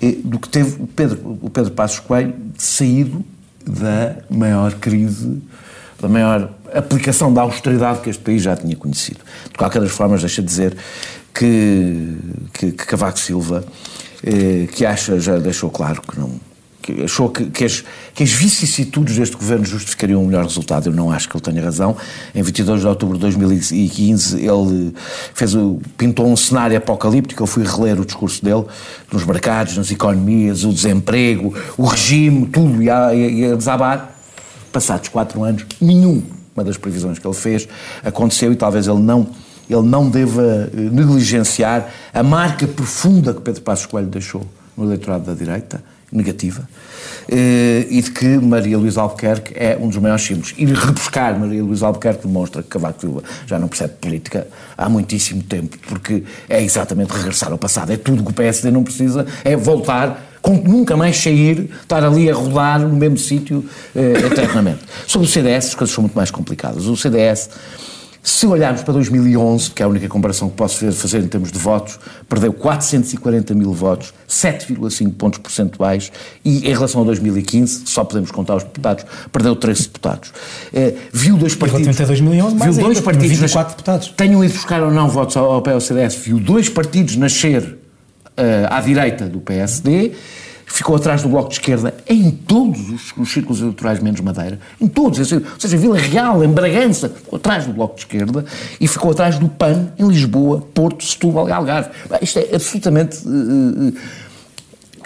eh, do que teve o Pedro, o Pedro Passos Coelho saído da maior crise, da maior aplicação da austeridade que este país já tinha conhecido. De qualquer das formas, deixa de dizer que, que, que Cavaco Silva, eh, que acha, já deixou claro que não. Que achou que, que, as, que as vicissitudes deste governo justificariam um melhor resultado. Eu não acho que ele tenha razão. Em 22 de outubro de 2015, ele fez pintou um cenário apocalíptico. Eu fui reler o discurso dele nos mercados, nas economias, o desemprego, o regime, tudo ia, ia desabar. Passados quatro anos, nenhuma das previsões que ele fez aconteceu e talvez ele não, ele não deva eh, negligenciar a marca profunda que Pedro Passos Coelho deixou no eleitorado da direita, negativa, eh, e de que Maria Luísa Albuquerque é um dos maiores símbolos. E rebuscar Maria Luísa Albuquerque demonstra que Cavaco Silva já não percebe política há muitíssimo tempo, porque é exatamente regressar ao passado. É tudo que o PSD não precisa, é voltar nunca mais sair, estar ali a rodar no mesmo sítio eh, eternamente. Sobre o CDS, as coisas são muito mais complicadas. O CDS, se olharmos para 2011, que é a única comparação que posso fazer em termos de votos, perdeu 440 mil votos, 7,5 pontos percentuais, e em relação a 2015, só podemos contar os deputados, perdeu 13 deputados. Eh, viu dois partidos. relativamente a 2011, mais viu dois ainda, partidos 24 nas- deputados. tenham ido buscar ou não votos ao, ao CDS, viu dois partidos nascer eh, à direita do PSD, ficou atrás do Bloco de Esquerda em todos os, os círculos eleitorais, menos Madeira, em todos, ou seja, Vila Real, em Bragança, ficou atrás do Bloco de Esquerda e ficou atrás do PAN em Lisboa, Porto, Setúbal e Algarve. Isto é absolutamente... eh, eh,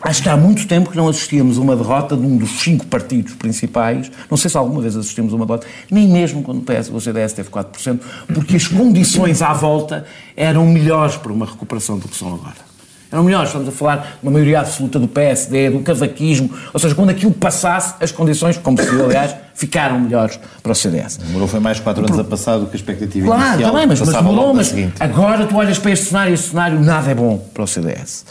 Acho que há muito tempo que não assistíamos a uma derrota de um dos cinco partidos principais. Não sei se alguma vez assistimos a uma derrota, nem mesmo quando o, PS, o CDS teve 4%, porque as condições à volta eram melhores para uma recuperação do que são agora. Eram melhores, estamos a falar de uma maioria absoluta do PSD, do cavaquismo, ou seja, quando aquilo passasse, as condições, como se viu, aliás, ficaram melhores para o CDS. Demorou foi mais 4 anos a passar do que a expectativa Claro, inicial. está bem, mas, mas demorou, mas seguinte. agora tu olhas para este cenário e este cenário nada é bom para o CDS.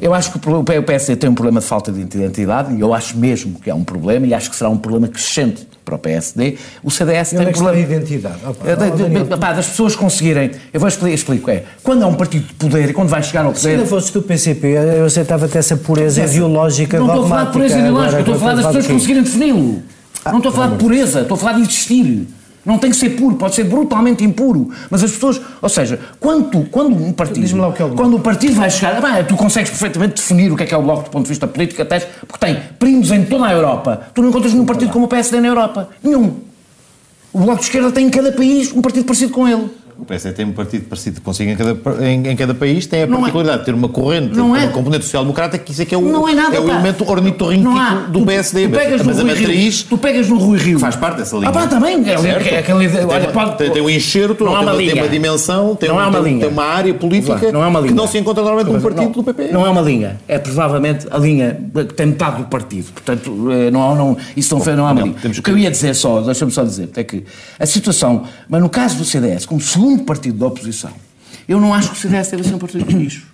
Eu acho que o PSD tem um problema de falta de identidade e eu acho mesmo que é um problema e acho que será um problema crescente para o PSD. O CDS tem é um problema... identidade? Opa, É, de- ó, de- Daniel, pá, das pessoas conseguirem. Eu vou explicar, explico, é. Quando há um partido de poder e quando vai chegar ao Se poder. ainda fosses do PCP, eu aceitava-te essa pureza ideológica Não estou a falar de pureza ideológica, estou a falar das pessoas conseguirem defini-lo. Não estou a falar de pureza, estou a falar de existir. Não tem que ser puro, pode ser brutalmente impuro. Mas as pessoas, ou seja, quando, quando um partido. lá o que é o quando o partido vai chegar. Bem, tu consegues perfeitamente definir o que é que é o Bloco do ponto de vista político, até porque tem primos em toda a Europa. Tu não encontras nenhum partido como o PSD na Europa. Nenhum. O Bloco de Esquerda tem em cada país um partido parecido com ele. O PSD tem um partido parecido consigo em cada, em, em cada país, tem a Não é- particularidade de ter uma corrente, Não é- uma componente social-democrata, que isso é que é o, Não é nada, o pá. elemento ornitorrínquico do Tu- PSD. Tu pegas mas no a Rui Rio, matriz tu pegas no Rui Rio. faz parte dessa linha. Ah, pá, também. É, Certo. é, aquele, tem, olha, pode, tem, tem um enxerto, Não tem, uma tem uma dimensão, tem, Não um- há uma linha. tem uma área política Não é uma linha. que não se encontra normalmente num partido do PP. Não é uma linha, é provavelmente a linha que tem metade do partido. Portanto, eh, não, há- não, isso não, não é uma linha. O que eu ia dizer só, deixa-me só dizer, é que a situação, mas no caso do CDS, como segundo partido da oposição, eu não acho que o CDS deve ser um partido de lixo.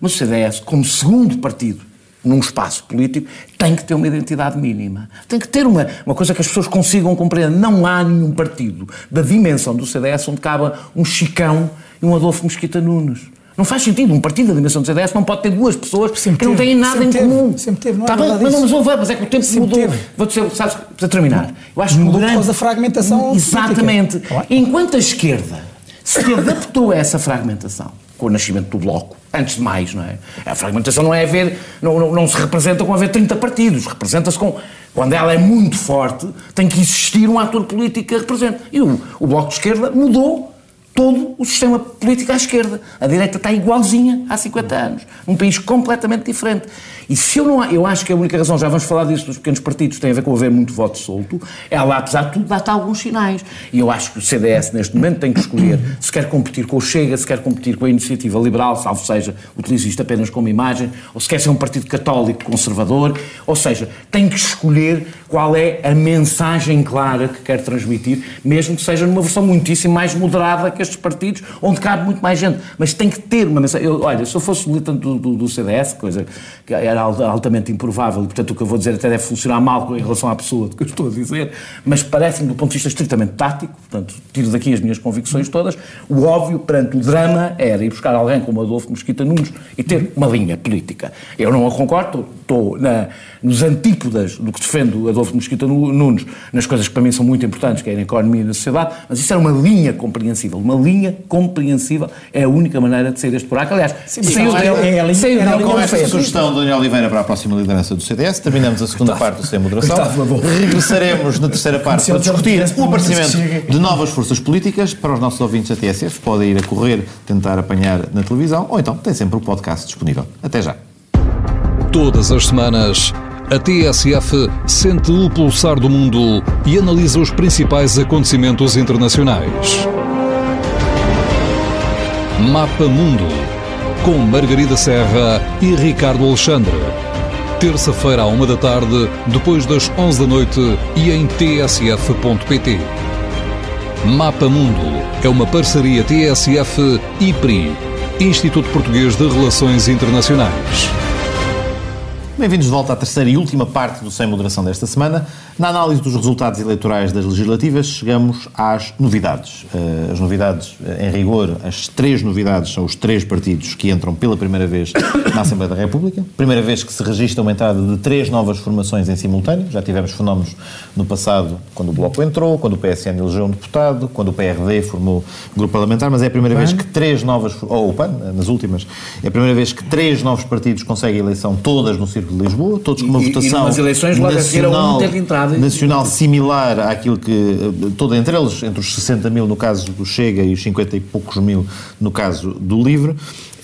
Mas o CDS, como segundo partido num espaço político, tem que ter uma identidade mínima. Tem que ter uma, uma coisa que as pessoas consigam compreender. Não há nenhum partido da dimensão do CDS onde cabe um Chicão e um Adolfo Mesquita Nunes. Não faz sentido. Um partido da dimensão do CDS não pode ter duas pessoas Sempre que não teve, têm nada em teve, comum. sempre teve, não é Tá bem, mas, não, isso. mas, é que o tempo Sempre mudou. teve. Vou dizer, sabes, para terminar. Eu acho que o Mudou por grande- causa da fragmentação Exatamente. política. Enquanto a esquerda se adaptou a essa fragmentação com o nascimento do Bloco, antes de mais, não é? A fragmentação não é haver, não, não, não se representa com haver 30 partidos, representa-se com. Quando ela é muito forte, tem que existir um ator político que a represente. E o, o Bloco de Esquerda mudou todo o sistema político à esquerda. A direita está igualzinha há 50 anos, num país completamente diferente. E se eu não. Eu acho que a única razão, já vamos falar disso dos pequenos partidos, tem a ver com haver muito voto solto, ela, apesar de tudo, dá-te alguns sinais. E eu acho que o CDS, neste momento, tem que escolher se quer competir com o Chega, se quer competir com a iniciativa liberal, salvo seja, utilize isto apenas como imagem, ou se quer ser um partido católico conservador, ou seja, tem que escolher qual é a mensagem clara que quer transmitir, mesmo que seja numa versão muitíssimo mais moderada que estes partidos, onde cabe muito mais gente. Mas tem que ter uma mensagem. Eu, olha, se eu fosse militante do, do, do CDS, coisa que era al- altamente improvável, e portanto o que eu vou dizer até deve funcionar mal em relação à pessoa que eu estou a dizer, mas parece-me do ponto de vista estritamente tático, portanto, tiro daqui as minhas convicções todas, o óbvio perante o drama era ir buscar alguém como Adolfo Mesquita Nunes e ter uma linha política. Eu não a concordo, estou na, nos antípodas do que defendo Adolfo Mesquita Nu- Nunes, nas coisas que para mim são muito importantes, que é na economia e na sociedade, mas isso era uma linha compreensível. Uma linha compreensível é a única maneira de sair deste buraco. Aliás, saiu é- dele, é a linha- saiu com esta sugestão. do Daniel Oliveira para a próxima liderança do CDS, terminamos a segunda parte do Sem Moderação. Regressaremos na terceira parte para discutir o aparecimento de novas forças políticas. Para os nossos ouvintes da TSF, podem ir a correr, tentar apanhar na televisão, ou então tem sempre o podcast disponível. Até já. Todas as semanas, a TSF sente o pulsar do mundo e analisa os principais acontecimentos internacionais. Mapa Mundo, com Margarida Serra e Ricardo Alexandre. Terça-feira à uma da tarde, depois das 11 da noite e em tsf.pt. Mapa Mundo é uma parceria TSF-IPRI, Instituto Português de Relações Internacionais. Bem-vindos de volta à terceira e última parte do Sem Moderação desta semana. Na análise dos resultados eleitorais das legislativas, chegamos às novidades. Eh, As novidades, eh, em rigor, as três novidades são os três partidos que entram pela primeira vez na Assembleia da República. Primeira vez que se registra uma entrada de três novas formações em simultâneo. Já tivemos fenómenos no passado, quando o Bloco entrou, quando o PSN elegeu um deputado, quando o PRD formou grupo parlamentar, mas é a primeira vez que três novas, ou o PAN, nas últimas, é a primeira vez que três novos partidos conseguem eleição, todas no Círculo de Lisboa, todos com uma E- e votação numas eleições logo a seguir a um nacional, teve entrada. Nacional similar àquilo que, eh, todo entre eles, entre os 60 mil no caso do Chega e os 50 e poucos mil no caso do Livre.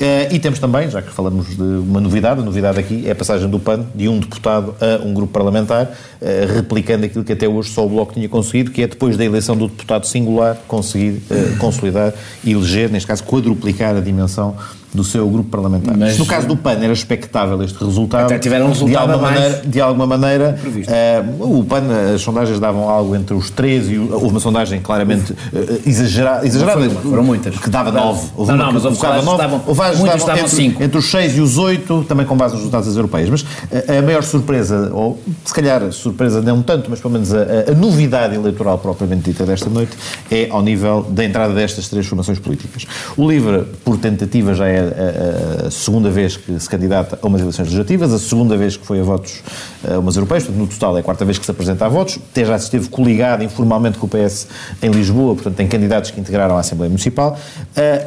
Eh, e temos também, já que falamos de uma novidade, a novidade aqui é a passagem do PAN de um deputado a um grupo parlamentar, eh, replicando aquilo que até hoje só o Bloco tinha conseguido, que é depois da eleição do deputado singular, conseguir eh, consolidar e eleger, neste caso, quadruplicar a dimensão do seu grupo parlamentar. Mas- no caso do PAN era expectável este resultado. Até tiveram um de resultado alguma abaixo. maneira, de alguma maneira eh, o PAN, as sondagens davam algo entre os 13 e houve uma sondagem claramente exagera- exagerada, foi- foram muitas. que dava Não, 9. não, não, mas houve que davam- muitas davam entre, cinco. entre os 6 e os 8, também com base nos resultados das europeias. Mas eh, a maior surpresa, ou se calhar surpresa não tanto, mas pelo menos a, a- a novidade eleitoral propriamente dita desta noite, é ao nível da entrada destas três formações políticas. O LIVRE, por tentativa, já é a, a- segunda vez que se candidata a umas eleições legislativas, a segunda segunda vez que foi a votos a umas europeias, portanto, no total é a quarta vez que se apresenta a votos. Até já se esteve coligado informalmente com o PS em Lisboa, portanto, tem candidatos que integraram a Assembleia Municipal.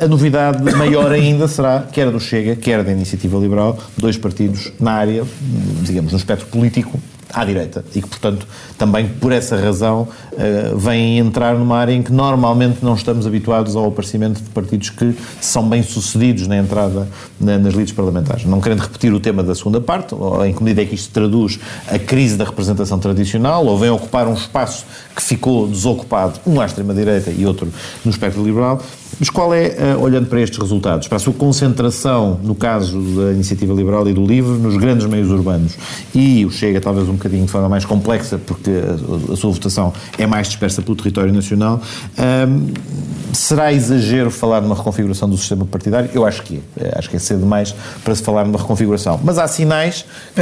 A, a novidade maior ainda será, quer do Chega, quer da Iniciativa Liberal, dois partidos na área, digamos, no espectro político à direita e que, portanto, também por essa razão uh, vêm entrar numa área em que normalmente não estamos habituados ao aparecimento de partidos que são bem-sucedidos na entrada na, nas lides parlamentares. Não querendo repetir o tema da segunda parte, em que medida é que isto traduz a crise da representação tradicional, ou vem ocupar um espaço que ficou desocupado, um à extrema-direita e outro no espectro liberal, mas qual é, eh, olhando para estes resultados, para a sua concentração, no caso da Iniciativa Liberal e do LIVRE, nos grandes meios urbanos, e o Chega talvez um bocadinho de forma mais complexa, porque a, sua votação é mais dispersa pelo território nacional, será exagero falar numa reconfiguração do sistema partidário? Eu acho que é. Eh, acho que é cedo demais para se falar numa reconfiguração. Mas há sinais que...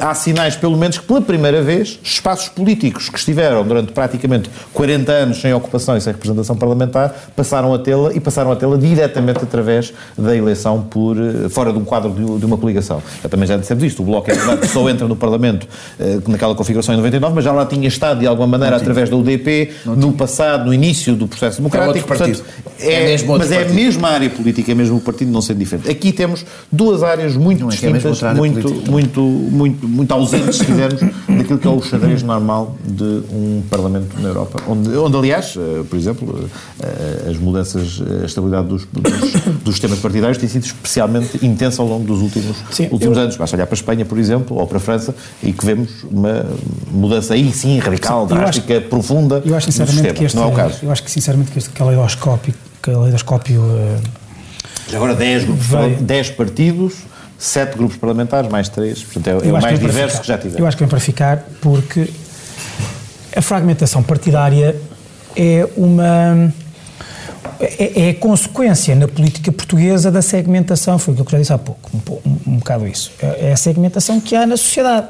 Há sinais, pelo menos, que pela primeira vez, espaços políticos que estiveram durante praticamente 40 anos sem ocupação e sem representação parlamentar, passaram passaram a tê-la e passaram a tê-la diretamente através da eleição por, eh, fora de um quadro de, de uma coligação. Eu também já dissemos isto, o Bloco é verdade que só entra no Parlamento eh, naquela configuração em 99, mas já lá tinha estado de alguma maneira através da UDP no passado, no início do processo democrático. É portanto, é, é mesmo mas partido. é a mesma área política, é mesmo o partido não ser diferente. Aqui temos duas áreas muito não distintas, é muito, muito, muito, muito ausentes, se quisermos, daquilo que é o xadrez normal de um Parlamento na Europa, onde, onde aliás, eh, por exemplo, as mudanças, a estabilidade dos, dos, dos sistemas partidários tem sido especialmente intensa ao longo dos últimos, sim, últimos eu... anos. Basta olhar para a Espanha, por exemplo, ou para a França, e que vemos uma mudança aí sim radical, sim, drástica, acho, profunda eu acho, sinceramente. Que este, não é o caso. Eu acho que sinceramente que este caleidoscópio, caleidoscópio uh, já agora 10 grupos, 10 partidos, 7 grupos parlamentares, mais 3, portanto é, é o mais que diverso que já tivemos. Eu acho que vem para ficar porque a fragmentação partidária é uma é, é a consequência na política portuguesa da segmentação, foi o que eu já disse há pouco, um, um, um bocado isso. É, é a segmentação que há na sociedade.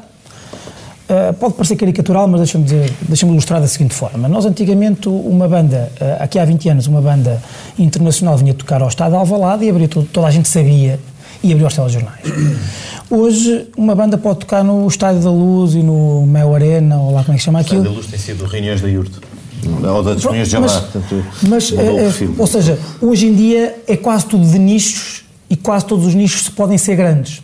Uh, pode parecer caricatural, mas deixa-me deixa ilustrar da seguinte forma. Nós, antigamente, uma banda, uh, aqui há 20 anos, uma banda internacional vinha tocar ao Estado de Alvalade e abria tudo, toda a gente sabia e abriu os telejornais. <clears throat> Hoje, uma banda pode tocar no Estádio da Luz e no Mel Arena, ou lá como é que se chama aquilo. O Estádio da Luz tem sido reuniões da IURT. Ou da testemunhas de Jeová. Mas, é, é, ou seja, hoje em dia é quase tudo de nichos e quase todos os nichos podem ser grandes.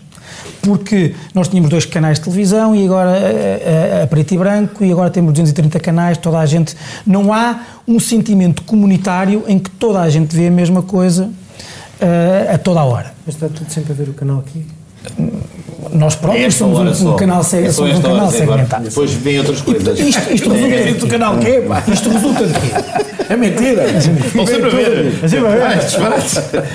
Porque nós tínhamos dois canais de televisão e agora a, eh, a, eh, a preto e branco e agora temos 230 canais, toda a gente. Não há um sentimento comunitário em que toda a gente vê a mesma coisa uh, a toda a hora. Mas está tudo sempre a ver o canal aqui? Nós próprios é somos um, canal, somos um canal segmentado. Depois vem outras coisas. Isto, isto resulta é, do canal quê, <laughs> pá? Isto resulta de quê? É mentira. Estão sempre a ver.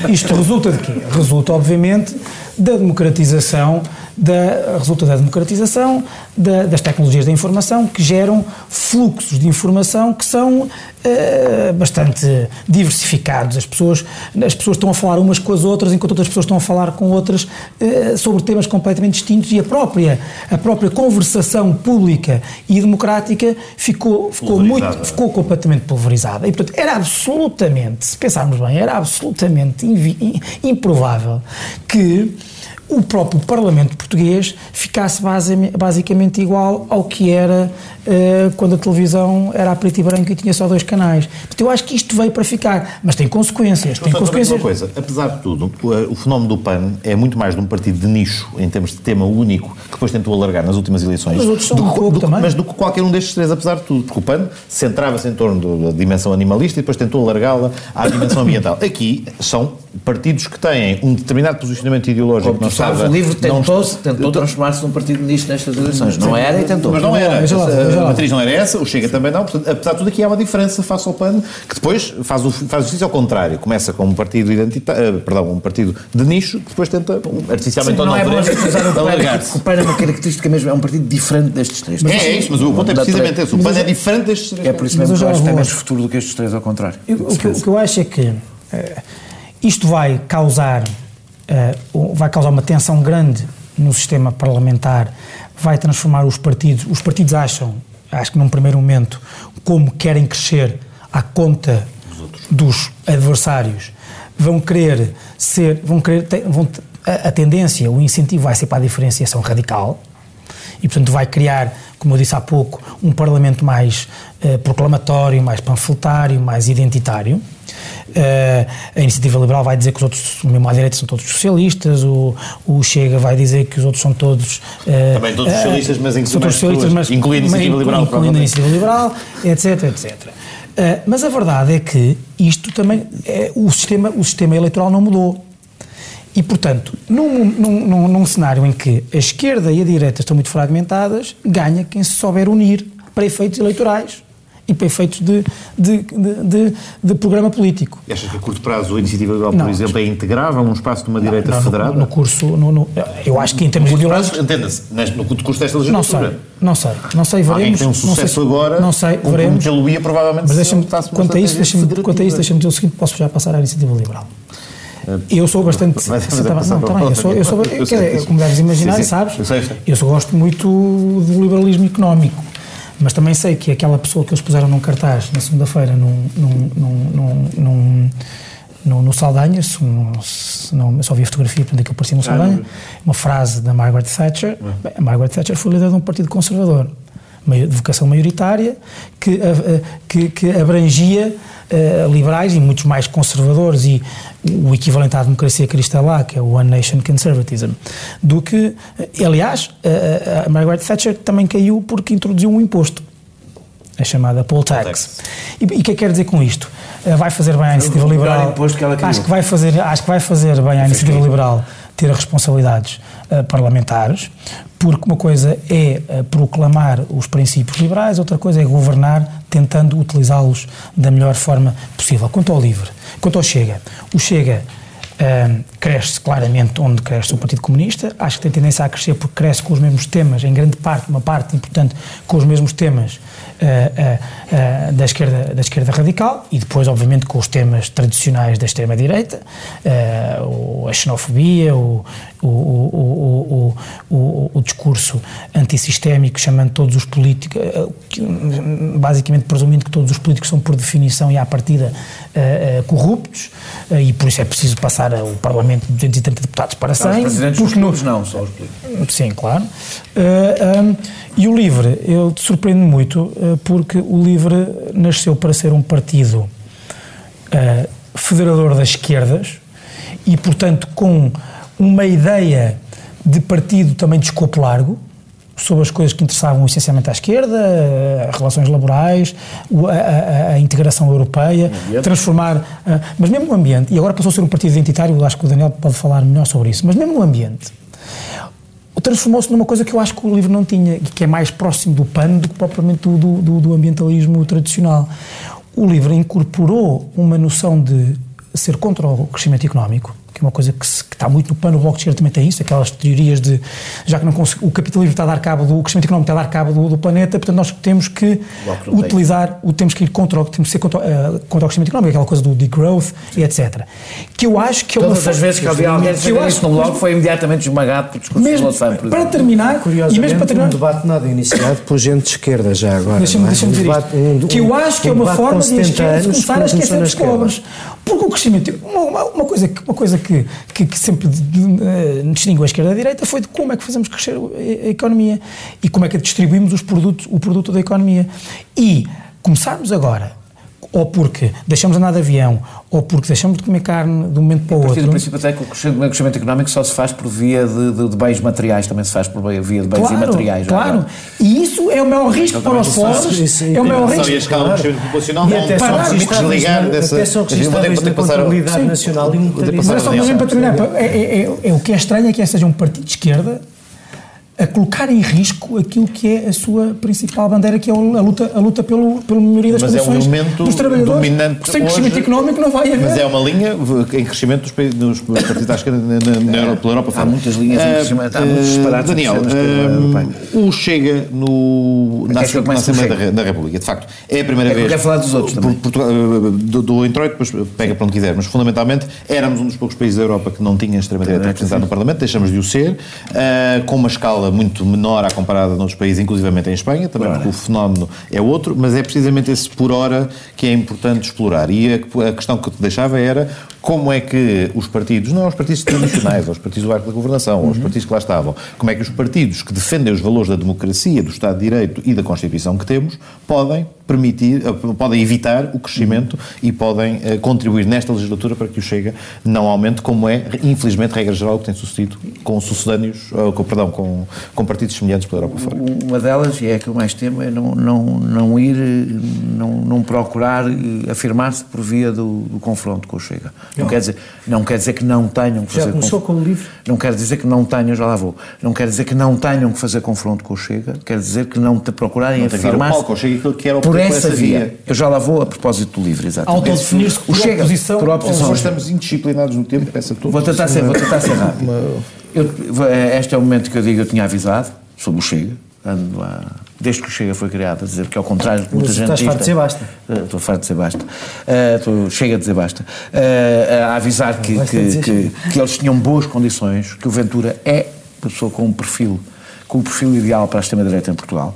Isto resulta de quê? Resulta, obviamente, da democratização da, resulta da democratização da, das tecnologias da informação que geram fluxos de informação que são uh, bastante diversificados. As pessoas, as pessoas estão a falar umas com as outras enquanto outras pessoas estão a falar com outras uh, sobre temas completamente distintos e a própria, a própria conversação pública e democrática ficou, ficou, muito, ficou completamente pulverizada. E, portanto, era absolutamente, se pensarmos bem, era absolutamente improvável que o próprio Parlamento português ficasse basicamente igual ao que era quando a televisão era a preto e branco e tinha só dois canais. Portanto, eu acho que isto veio para ficar, mas tem consequências. Tem consequências. Uma coisa, apesar de tudo, o, eh, o, fenómeno do PAN é muito mais de um partido de nicho, em termos de tema único, que depois tentou alargar nas últimas eleições. Mas outros são do, um pouco do, também. Mas do que qualquer um destes três, apesar de tudo. Porque o PAN centrava-se em torno da dimensão animalista e depois tentou alargá-la à dimensão ambiental. Aqui são partidos que têm um determinado posicionamento ideológico. Como tu sabes, o livro tentou, tentou transformar-se num partido nisto nestas eleições. Não era e tentou. Mas não era. A matriz não era essa, o Chega também não. Portanto, apesar de tudo, aqui há uma diferença face ao PAN, que depois faz, o, faz justiça ao contrário. Começa com um partido identitário, uh, perdão, um partido de nicho, que depois tenta artificialmente Sim, não, não é bom usar o PAN, o PAN é uma característica mesmo, é um partido diferente destes três. Mas, é, é isso, mas o ponto é precisamente esse. O PAN é diferente destes três. É por isso mesmo que eu acho que tem menos futuro do que estes três, ao contrário. o, que, o que eu acho é que uh, isto vai causar, uh, vai causar uma tensão grande no sistema parlamentar, vai transformar os partidos. Os partidos acham, acho que num primeiro momento, como querem crescer à conta dos adversários, vão querer ser, vão querer, vão a, a tendência, o incentivo vai ser para a diferenciação radical e, portanto, vai criar, como eu disse há pouco, um Parlamento mais uh, proclamatório, mais panfletário, mais identitário. Uh, a Iniciativa Liberal vai dizer que os outros, mesmo à direita, são todos socialistas, o, o Chega vai dizer que os outros são todos. Uh, Também todos socialistas, mas socialistas, mas, incluindo a Iniciativa Liberal. Incluindo a Iniciativa Liberal, etc, etc. Uh, mas a verdade é que isto também. É, o, sistema, o sistema eleitoral não mudou. E, portanto, num, num, num, num, cenário em que a esquerda e a direita estão muito fragmentadas, ganha quem se souber unir para efeitos eleitorais e para efeitos de, de, de, de, programa político. E achas que a curto prazo a iniciativa liberal, por exemplo, é integrável um espaço de uma direita não, federada? No, curso, no, eu acho que em termos ideológicos... Entenda-se, no curso desta legislatura. Não sei, não sei, não sei, veremos. Alguém tem um sucesso não sei, agora, não sei, veremos. ia provavelmente... Mas deixa-me, quanto a isso, deixa-me quanto a isso, deixa-me dizer o seguinte, posso já passar à iniciativa liberal. Eu sou bastante. Tá, não, tá bem, eu sou, eu sou, eu sei, como deves imaginar, sim, sim. sabes? Eu, eu gosto muito do liberalismo económico. Mas também sei que aquela pessoa que eles puseram num cartaz na segunda-feira num, num, num, num, no, no Saldanhas, se, se não, eu só vi a fotografia, portanto aquilo parecia no Saldanha, uma frase da Margaret Thatcher. Bem, a Margaret Thatcher foi líder de um partido conservador, de vocação maioritária, que, que, que abrangia uh, liberais e muitos mais conservadores e o equivalente à democracia cristã lá, que é o One Nation Conservatism, do que, eh, aliás, a, a Margaret Thatcher também caiu porque introduziu um imposto, a chamada poll tax. E, o que é que quer dizer com isto? Vai fazer bem à iniciativa liberal. Que acho que vai fazer, acho que vai fazer bem à iniciativa liberal ter responsabilidades uh, parlamentares, porque uma coisa é uh, proclamar os princípios liberais, outra coisa é governar tentando utilizá-los da melhor forma possível. Quanto ao LIVRE, quanto ao Chega, o Chega uh, cresce claramente onde cresce o Partido Comunista, acho que tem tendência a crescer porque cresce com os mesmos temas, em grande parte, uma parte importante, com os mesmos temas uh, uh, da, esquerda, da esquerda radical e depois, obviamente, com os temas tradicionais da extrema-direita, a xenofobia, o, o, o, o, o, discurso antissistémico, chamando todos os políticos, basicamente presumindo que todos os políticos são, por definição e à partida, corruptos, e por isso é preciso passar o Parlamento de 230 deputados para 100. Não, os presidentes porque dos não, só os políticos. Sim, claro. Um, e o LIVRE, eu te surpreendo muito, eh, porque o LIVRE nasceu para ser um partido federador das esquerdas e, portanto, com uma ideia de partido também de escopo largo, sobre as coisas que interessavam essencialmente à esquerda, eh, relações laborais, a, a, a integração europeia, transformar. Uh, mas mesmo no ambiente, e agora passou a ser um partido identitário, acho que o Daniel pode falar melhor sobre isso, mas mesmo no ambiente transformou-se numa coisa que eu acho que o livro não tinha, que é mais próximo do PAN do que propriamente do, do, do ambientalismo tradicional. O livro incorporou uma noção de ser contra o crescimento económico, que é uma coisa que, se, que, está muito no pano, o Bloco de Esquerda também tem isso, aquelas teorias de, já que não o capitalismo está a dar cabo do, o crescimento económico está a dar cabo do, do planeta, portanto nós temos que utilizar, o, temos que ir contra, temos que ser contra, uh, contra o crescimento económico, aquela coisa do degrowth e etc. Que eu acho que é Todas uma... as vezes que havia alguém que eu acho, no Bloco foi imediatamente esmagado por discurso mesmo, de Para terminar, e mesmo para terminar... um debate nada iniciado por gente de esquerda já agora. Deixa-me é? deixa dizer isto, um, que eu acho que é uma forma de a esquerda começar a esquecer dos pobres. Porque o crescimento, uma, uma, coisa, uma coisa que, que, que sempre uh, distinguiu a esquerda da direita foi de como é que fazemos crescer a, a economia e como é que distribuímos os produtos, o produto da economia. E começarmos agora ou porque deixamos de andar de avião, ou porque deixamos de comer carne de um momento para o outro. A partir do princípio até que o crescimento económico só se faz por via de, de, de bens materiais, também se faz por via de bens claro, imateriais. É? Claro, e isso é o maior risco para os pobres, é o maior risco. E a escala do crescimento populacional não pode desligar dessa... Até são registáveis na contabilidade nacional e Mas é só para terminar, é, é, é, é, o que é estranho é que seja um partido de esquerda a colocar em risco aquilo que é a sua principal bandeira, que é a luta, a luta pelo, pela melhoria das mas condições é um dos trabalhadores. Dominante sem crescimento hoje, económico não vai haver. Mas é uma linha em crescimento dos, países, dos partidos à esquerda na, na, na Europa, pela Europa Há muitas linhas em crescimento, há muitos disparados. Daniel, uh, o Chega no, na, na Assembleia da, da, República, de facto, é a primeira é vez... quero falar dos outros também. Portugal, do, do introito, depois pega para onde quiser, mas fundamentalmente éramos um dos poucos países da Europa que não tinha extrema-direita representado no Parlamento, deixamos de o ser, uh, com uma escala escala muito menor à comparada noutros países, inclusivamente em Espanha, também porque o fenómeno é outro, mas é precisamente esse por hora que é importante explorar. E a, a questão que eu te deixava era como é que os partidos, não os partidos tradicionais, os partidos do arco da governação, uhum. os partidos que lá estavam, como é que os partidos que defendem os valores da democracia, do Estado de Direito e da Constituição que temos, podem permitir, eh, podem evitar o crescimento e podem uh, contribuir nesta legislatura para que o Chega não aumente, como é, infelizmente, regra geral, o que tem sucedido com sucedâneos, uh, com, perdão, com, com partidos semelhantes pela Europa fora. Uma delas, e é a que eu mais temo, é não, não, não ir, não, não procurar afirmar-se por via do, do confronto com o Chega. Não quer, dizer, não quer dizer que não tenham que fazer... Já começou com o livro? Não quer dizer que não tenham, já lá vou, não quer dizer que não tenham que fazer confronto com o Chega, quer dizer que não te procurarem afirmar-se por essa via. via. Eu já lá vou a propósito do livro, exatamente. Autodefinir-se por, Chega, oposição, por oposição. estamos indisciplinados no tempo, peça tudo. Vou tentar ser, vou tentar ser <laughs> rápido. Eu, este é o momento que eu digo, eu tinha avisado sobre o Chega, ando a desde que o Chega foi criado, a dizer que ao contrário que muita Mas gente estás farto de dizer basta. Uh, estou farto de dizer basta. Uh, estou, chega a dizer basta. Uh, a avisar que, que, que, que, eles tinham boas condições, que o Ventura é uma pessoa com um perfil, com o um perfil ideal para a extrema-direita em Portugal.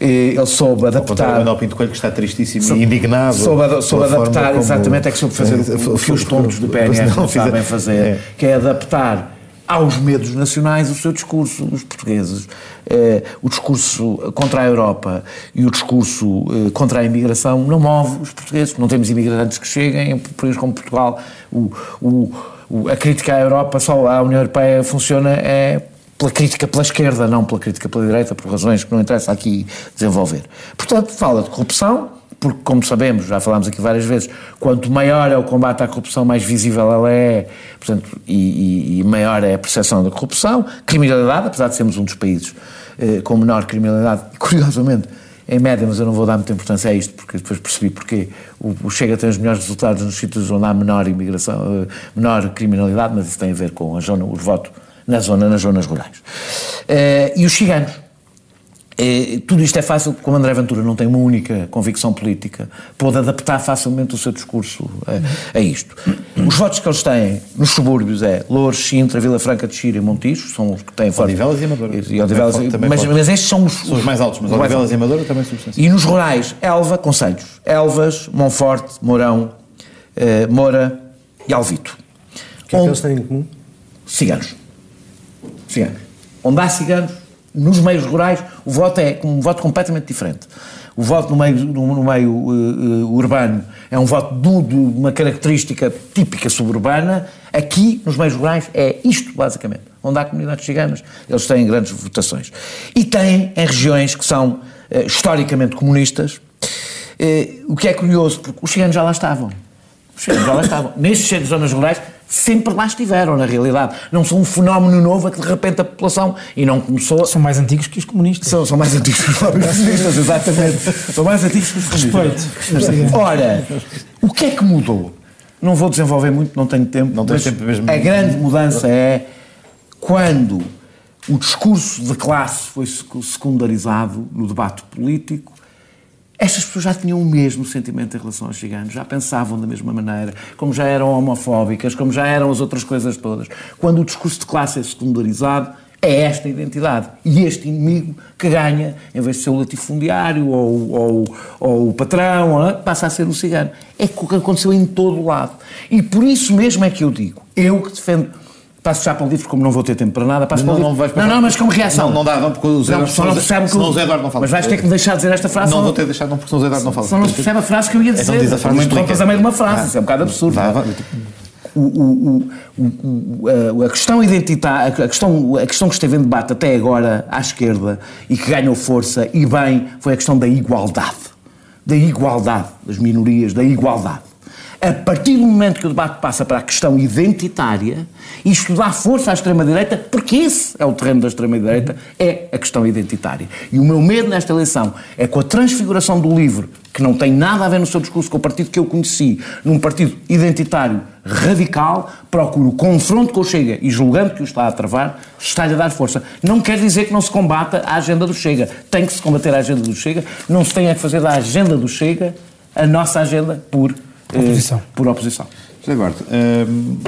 Ele soube adaptar. O Manuel Pinto Coelho que está tristíssimo soube, e indignado. Soube, soube adaptar, exatamente, é que soube fazer o, o que os tontos do PNR não sabem fazer, é. que é adaptar aos medos nacionais o seu discurso, os portugueses. Eh, o discurso contra a Europa e o discurso eh, contra a imigração não move os portugueses. Não temos imigrantes que cheguem, em países como Portugal, o, o, o, a crítica à Europa, só à União Europeia funciona é pela crítica pela esquerda, não pela crítica pela direita, por razões que não interessa aqui desenvolver. Portanto, fala de corrupção, porque, como sabemos, já falámos aqui várias vezes, quanto maior é o combate à corrupção, mais visível ela é, portanto, e, e, e maior é a percepção da corrupção. Criminalidade, apesar de sermos um dos países eh, com menor criminalidade, <laughs> curiosamente, em média, mas eu não vou dar muita importância a isto, porque depois percebi porque o, o Chega tem os melhores resultados nos sítios onde há menor imigração, eh, menor criminalidade, mas isso tem a ver com a zona, os votos na zona, nas zonas rurais. Eh, e os ciganos é, tudo isto é fácil, como André Ventura não tem uma única convicção política, pode adaptar facilmente o seu discurso a, a isto. Os votos que eles têm nos subúrbios é Louros, Sintra, Vila Franca de Xira e Montijo, são os que têm forte... Odivelas e Amadora. E Odivelas, também, também mas, mas, estes são os... São os mais altos, mas Odivelas e Amadora também são E nos rurais, Elva, Conselhos, Elvas, Monforte, Mourão, eh, Moura e Alvito. O que é que eles têm em comum? Ciganos. Ciganos. Onde há ciganos, nos meios rurais, o voto é um voto completamente diferente. O voto no meio, no, meio uh, uh, urbano é um voto de, uma característica típica suburbana. Aqui, nos meios rurais, é isto, basicamente. Onde há comunidades ciganas, eles têm grandes votações. E têm em regiões que são uh, historicamente comunistas, o que é curioso, porque os ciganos já lá estavam. Os ciganos já lá estavam. Nestes zonas rurais, sempre lá estiveram, na realidade. Não são um fenómeno novo a que de repente a população. E não começou. São mais antigos que os comunistas. São, são mais antigos que os comunistas, exatamente. são mais antigos que os comunistas. Respeito. Ora, o que é que mudou? Não vou desenvolver muito, não tenho tempo. Não tenho tempo mesmo. A grande mudança é quando o discurso de classe foi secundarizado no debate político estas pessoas já tinham o mesmo sentimento em relação aos ciganos, já pensavam da mesma maneira, como já eram homofóbicas, como já eram as outras coisas todas. Quando o discurso de classe é secundarizado, é esta identidade e este inimigo que ganha, em vez de ser o latifundiário ou, ou, ou o patrão, passa a ser o cigano. É o que aconteceu em todo o lado. E por isso mesmo é que eu digo, eu que defendo Passo já para o livro, como não vou ter tempo para nada, passo não, para o livro. Não, não, não, mas como reação. Não, não dá, não, porque o Zé Eduardo não, percebe que o Zé Eduardo não fala. Mas vais ter que me deixar dizer esta frase. Não vou ter deixado, não, porque o Zé Eduardo não fala. Só não se percebe a frase que eu ia dizer. Então diz a frase não interrompas a meio de uma frase, isso é um bocado absurdo. O, o, o, a questão identitária, a questão, a questão que esteve em debate até agora à esquerda e que ganhou força e bem foi a questão da igualdade. Da igualdade das minorias, da igualdade. A partir do momento que o debate passa para a questão identitária, isto dá força à extrema-direita, porque esse é o terreno da extrema-direita, é a questão identitária. E o meu medo nesta eleição é com a transfiguração do livro, que não tem nada a ver no seu discurso com o partido que eu conheci, num partido identitário radical, procuro confronto com o Chega e julgando que o está a travar, está-lhe a dar força. Não quer dizer que não se combata a agenda do Chega. Tem que se combater a agenda do Chega, não se tem a fazer da agenda do Chega a nossa agenda por Oposição. por oposição. José Eduardo, uh,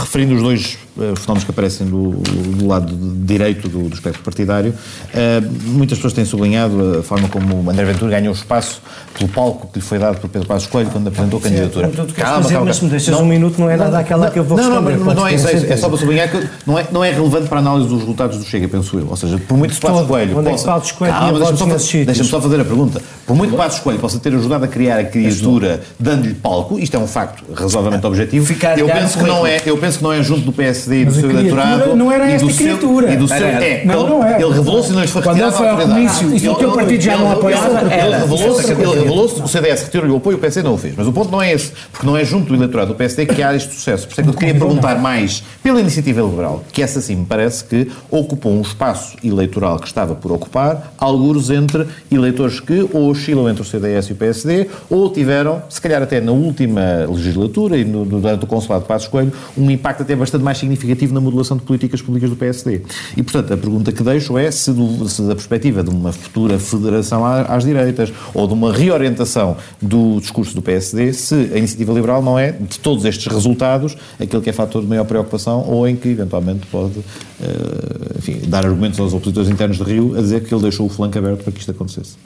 referindo os dois fenómenos que aparecem do, do lado direito do, do espectro partidário, uh, muitas pessoas têm sublinhado a forma como André Ventura ganhou espaço pelo palco que lhe foi dado por Pedro Passos Coelho quando apresentou a candidatura. Calma, calma, calma. Mas se me deixas não, um minuto, não é nada aquela que eu vou não, responder. Não, não, não é isso, é só para sublinhar que não é, não é relevante para a análise dos resultados do Chega, penso eu. Ou seja, por muito que Passos Coelho Onde possa... é Coelho calma, deixa-me só, deixa só fazer a pergunta. Por muito que Passos Coelho possa ter ajudado a criar a criatura dando-lhe palco, isto é um facto razoavelmente objetivo, eu penso, que não é, eu penso que não é junto do PSD e do seu eleitorado... não era esta criatura. E do seu, é, não, não é. Ele revelou-se e não lhes foi Quando ele foi ao comício, e o teu partido já não apoiava... Ele revelou-se, o CDS retirou-lhe o apoio, o PSD não o fez. Mas o ponto não é esse, porque não é junto do eleitorado do PSD que há este sucesso. Por isso é que eu queria perguntar mais pela iniciativa liberal, que essa sim me parece que ocupou um espaço eleitoral que estava por ocupar, alguns entre eleitores que ou oscilam entre o CDS e o PSD, ou tiveram, se calhar até na última legislatura e no, durante o consulado de Passos Coelho, um impacto até bastante mais significativo na modulação de políticas públicas do PSD. E, portanto, a pergunta que deixo é se, do, se da perspectiva de uma futura federação às direitas ou de uma reorientação do discurso do PSD, se a iniciativa liberal não é, de todos estes resultados, aquele que é fator de maior preocupação ou em que, eventualmente, pode uh, enfim, dar argumentos aos opositores internos de Rio a dizer que ele deixou o flanco aberto para que isto acontecesse.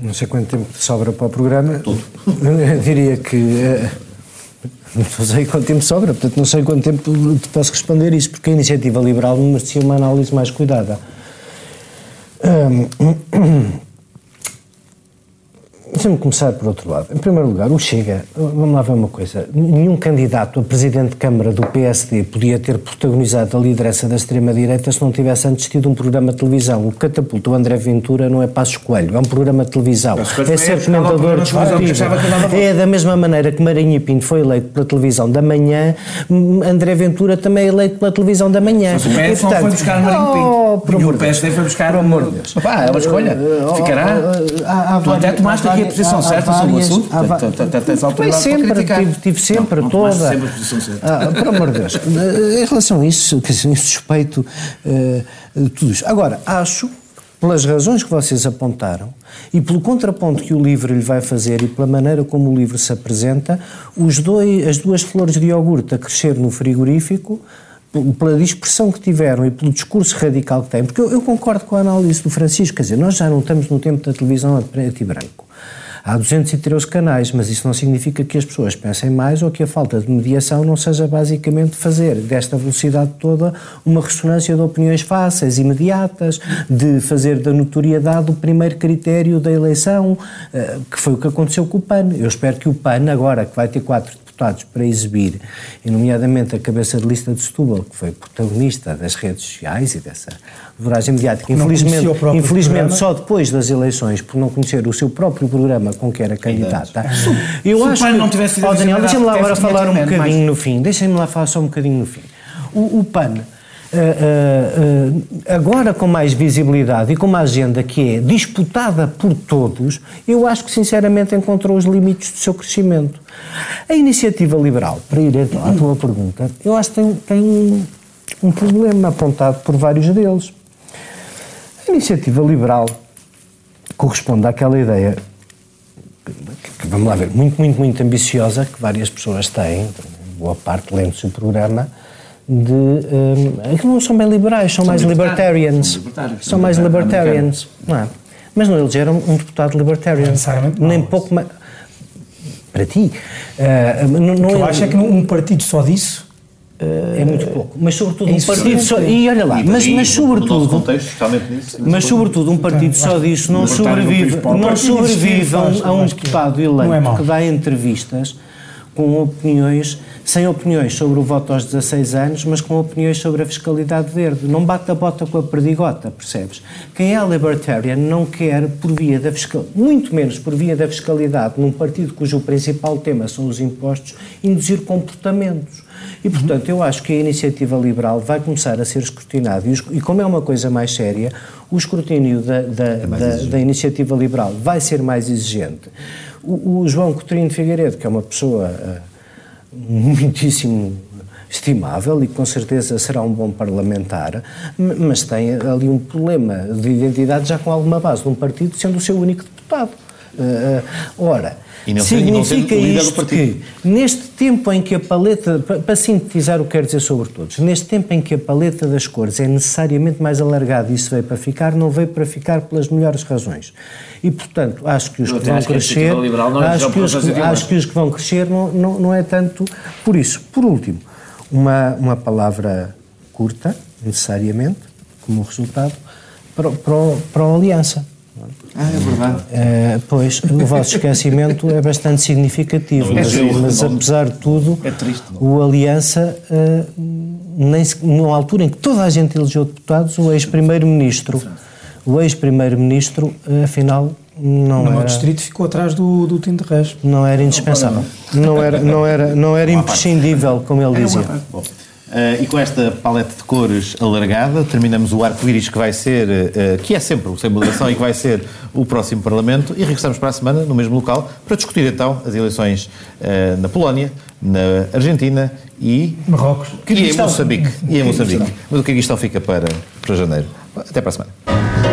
Não sei quanto tempo sobra para o programa. Tudo. <laughs> Eu diria que. Não sei <laughs> quanto tempo sobra, portanto, não sei quanto tempo te posso responder isso, porque a iniciativa liberal merecia uma análise mais cuidada. <clears throat> Deixa-me começar por outro lado. Em primeiro lugar, o Chega, vamos lá ver uma coisa. Nenhum candidato a presidente de Câmara do PSD podia ter protagonizado a liderança da extrema-direita se não tivesse antes tido um programa de televisão. O Catapulta, o André Ventura, não é Passos Coelho, é um programa de televisão. É ser comentador desportivo. É da mesma maneira que Marinho Pinto foi eleito pela televisão da manhã, André Ventura também é eleito pela televisão da manhã. Mas o PS e, portanto, não foi buscar Marinho Pinto. Oh, e o PSD foi buscar... Pelo amor de Deus. É uma escolha. Ficará... Tu até tomaste aqui a posição certa sobre o assunto? Tens autoridade sempre, para criticar. Tive, tive sempre não, não toda. sempre a posição certa. Ah, por amor de Deus. <laughs> Em relação a isso, que assim, suspeito uh, tudo isso. Agora, acho pelas razões que vocês apontaram e pelo contraponto que o livro lhe vai fazer e pela maneira como o livro se apresenta, os dois, as duas flores de iogurte a crescer no frigorífico, pela dispersão que tiveram e pelo discurso radical que têm, porque eu, eu concordo com a análise do Francisco, quer dizer, nós já não estamos no tempo da televisão a preto e branco. Há 213 canais, mas isso não significa que as pessoas pensem mais ou que a falta de mediação não seja basicamente fazer desta velocidade toda uma ressonância de opiniões fáceis, imediatas, de fazer da notoriedade o primeiro critério da eleição, eh, que foi o que aconteceu com o PAN. Eu espero que o PAN, agora que vai ter quatro deputados para exibir, e nomeadamente a cabeça de lista de Setúbal, que foi protagonista das redes sociais e dessa voragem mediática, infelizmente, infelizmente só depois das eleições, por não conhecer o seu próprio programa com que era candidata. Eu acho que, não tivesse oh, Daniel, deixa-me lá agora falar um bocadinho mais... no fim, deixem-me lá falar só um bocadinho no fim. O, o PAN agora com mais visibilidade e com uma agenda que é disputada por todos, eu acho que sinceramente encontrou os limites do seu crescimento. A iniciativa liberal, para ir à tua pergunta, eu acho que tem, tem um, um problema apontado por vários deles. A iniciativa liberal corresponde àquela ideia, que, vamos lá ver, muito, muito, muito ambiciosa, que várias pessoas têm, boa parte lendo-se o programa, de. Um, que não são bem liberais, são, são mais libertarians. São, libertários, são mais libertarians, não é? Mas não elegeram um deputado libertarian. Nem pouco mais. Para ti. Uh, não, não, acho é que um partido só disso é muito pouco, mas sobretudo um partido só. E olha lá, mas, mas sobretudo. Contexto, mas sobretudo um partido só disso não sobrevive, não sobrevive a um deputado eleito que dá entrevistas com opiniões, sem opiniões sobre o voto aos 16 anos, mas com opiniões sobre a fiscalidade verde. Não bate a bota com a perdigota, percebes? Quem é libertarian não quer, por via da fiscal, muito menos por via da fiscalidade, num partido cujo principal tema são os impostos, induzir comportamentos. E, portanto, eu acho que a iniciativa liberal vai começar a ser escrutinada. E, como é uma coisa mais séria, o escrutínio da, da, é da, da iniciativa liberal vai ser mais exigente. O, o, João Coutinho de Figueiredo, que é uma pessoa uh, muitíssimo estimável e com certeza será um bom parlamentar, mas tem ali um problema de identidade já com alguma base de um partido, sendo o seu único deputado. Uh, ora, E não sendo- não sendo significa isto que, neste tempo em que a paleta, pa- para sintetizar o que quero dizer sobre todos, neste tempo em que a paleta das cores é necessariamente mais alargada e isso veio para ficar, não veio para ficar pelas melhores razões. E, portanto, acho que os que vão crescer, é acho que, os, acho que os que vão crescer não, não, não é tanto por isso. Por último, uma, uma palavra curta, necessariamente, como resultado, para, para, para a aliança. Ah, é verdade. Eh, pois, o vosso esquecimento é bastante significativo, mas, mas apesar de tudo, É triste, o Aliança, eh, nem se, numa altura em que toda a gente elegeu deputados, o ex-primeiro-ministro, o ex-primeiro-ministro, eh, afinal, não No meu era, distrito ficou atrás do, do Tinto de Reis. não era indispensável, não era, não era, não era imprescindível, como ele dizia. Eh, e com esta paleta de cores alargada, terminamos o arco-íris que vai ser, eh, que é sempre o Sem Moderação e que vai ser o próximo Parlamento, e regressamos para a semana no mesmo local para discutir então as eleições eh, na Polónia, na Argentina e, Marrocos. e em Moçambique. E em Moçambique. Mas o Kirguistão fica para, para janeiro. Até para a semana.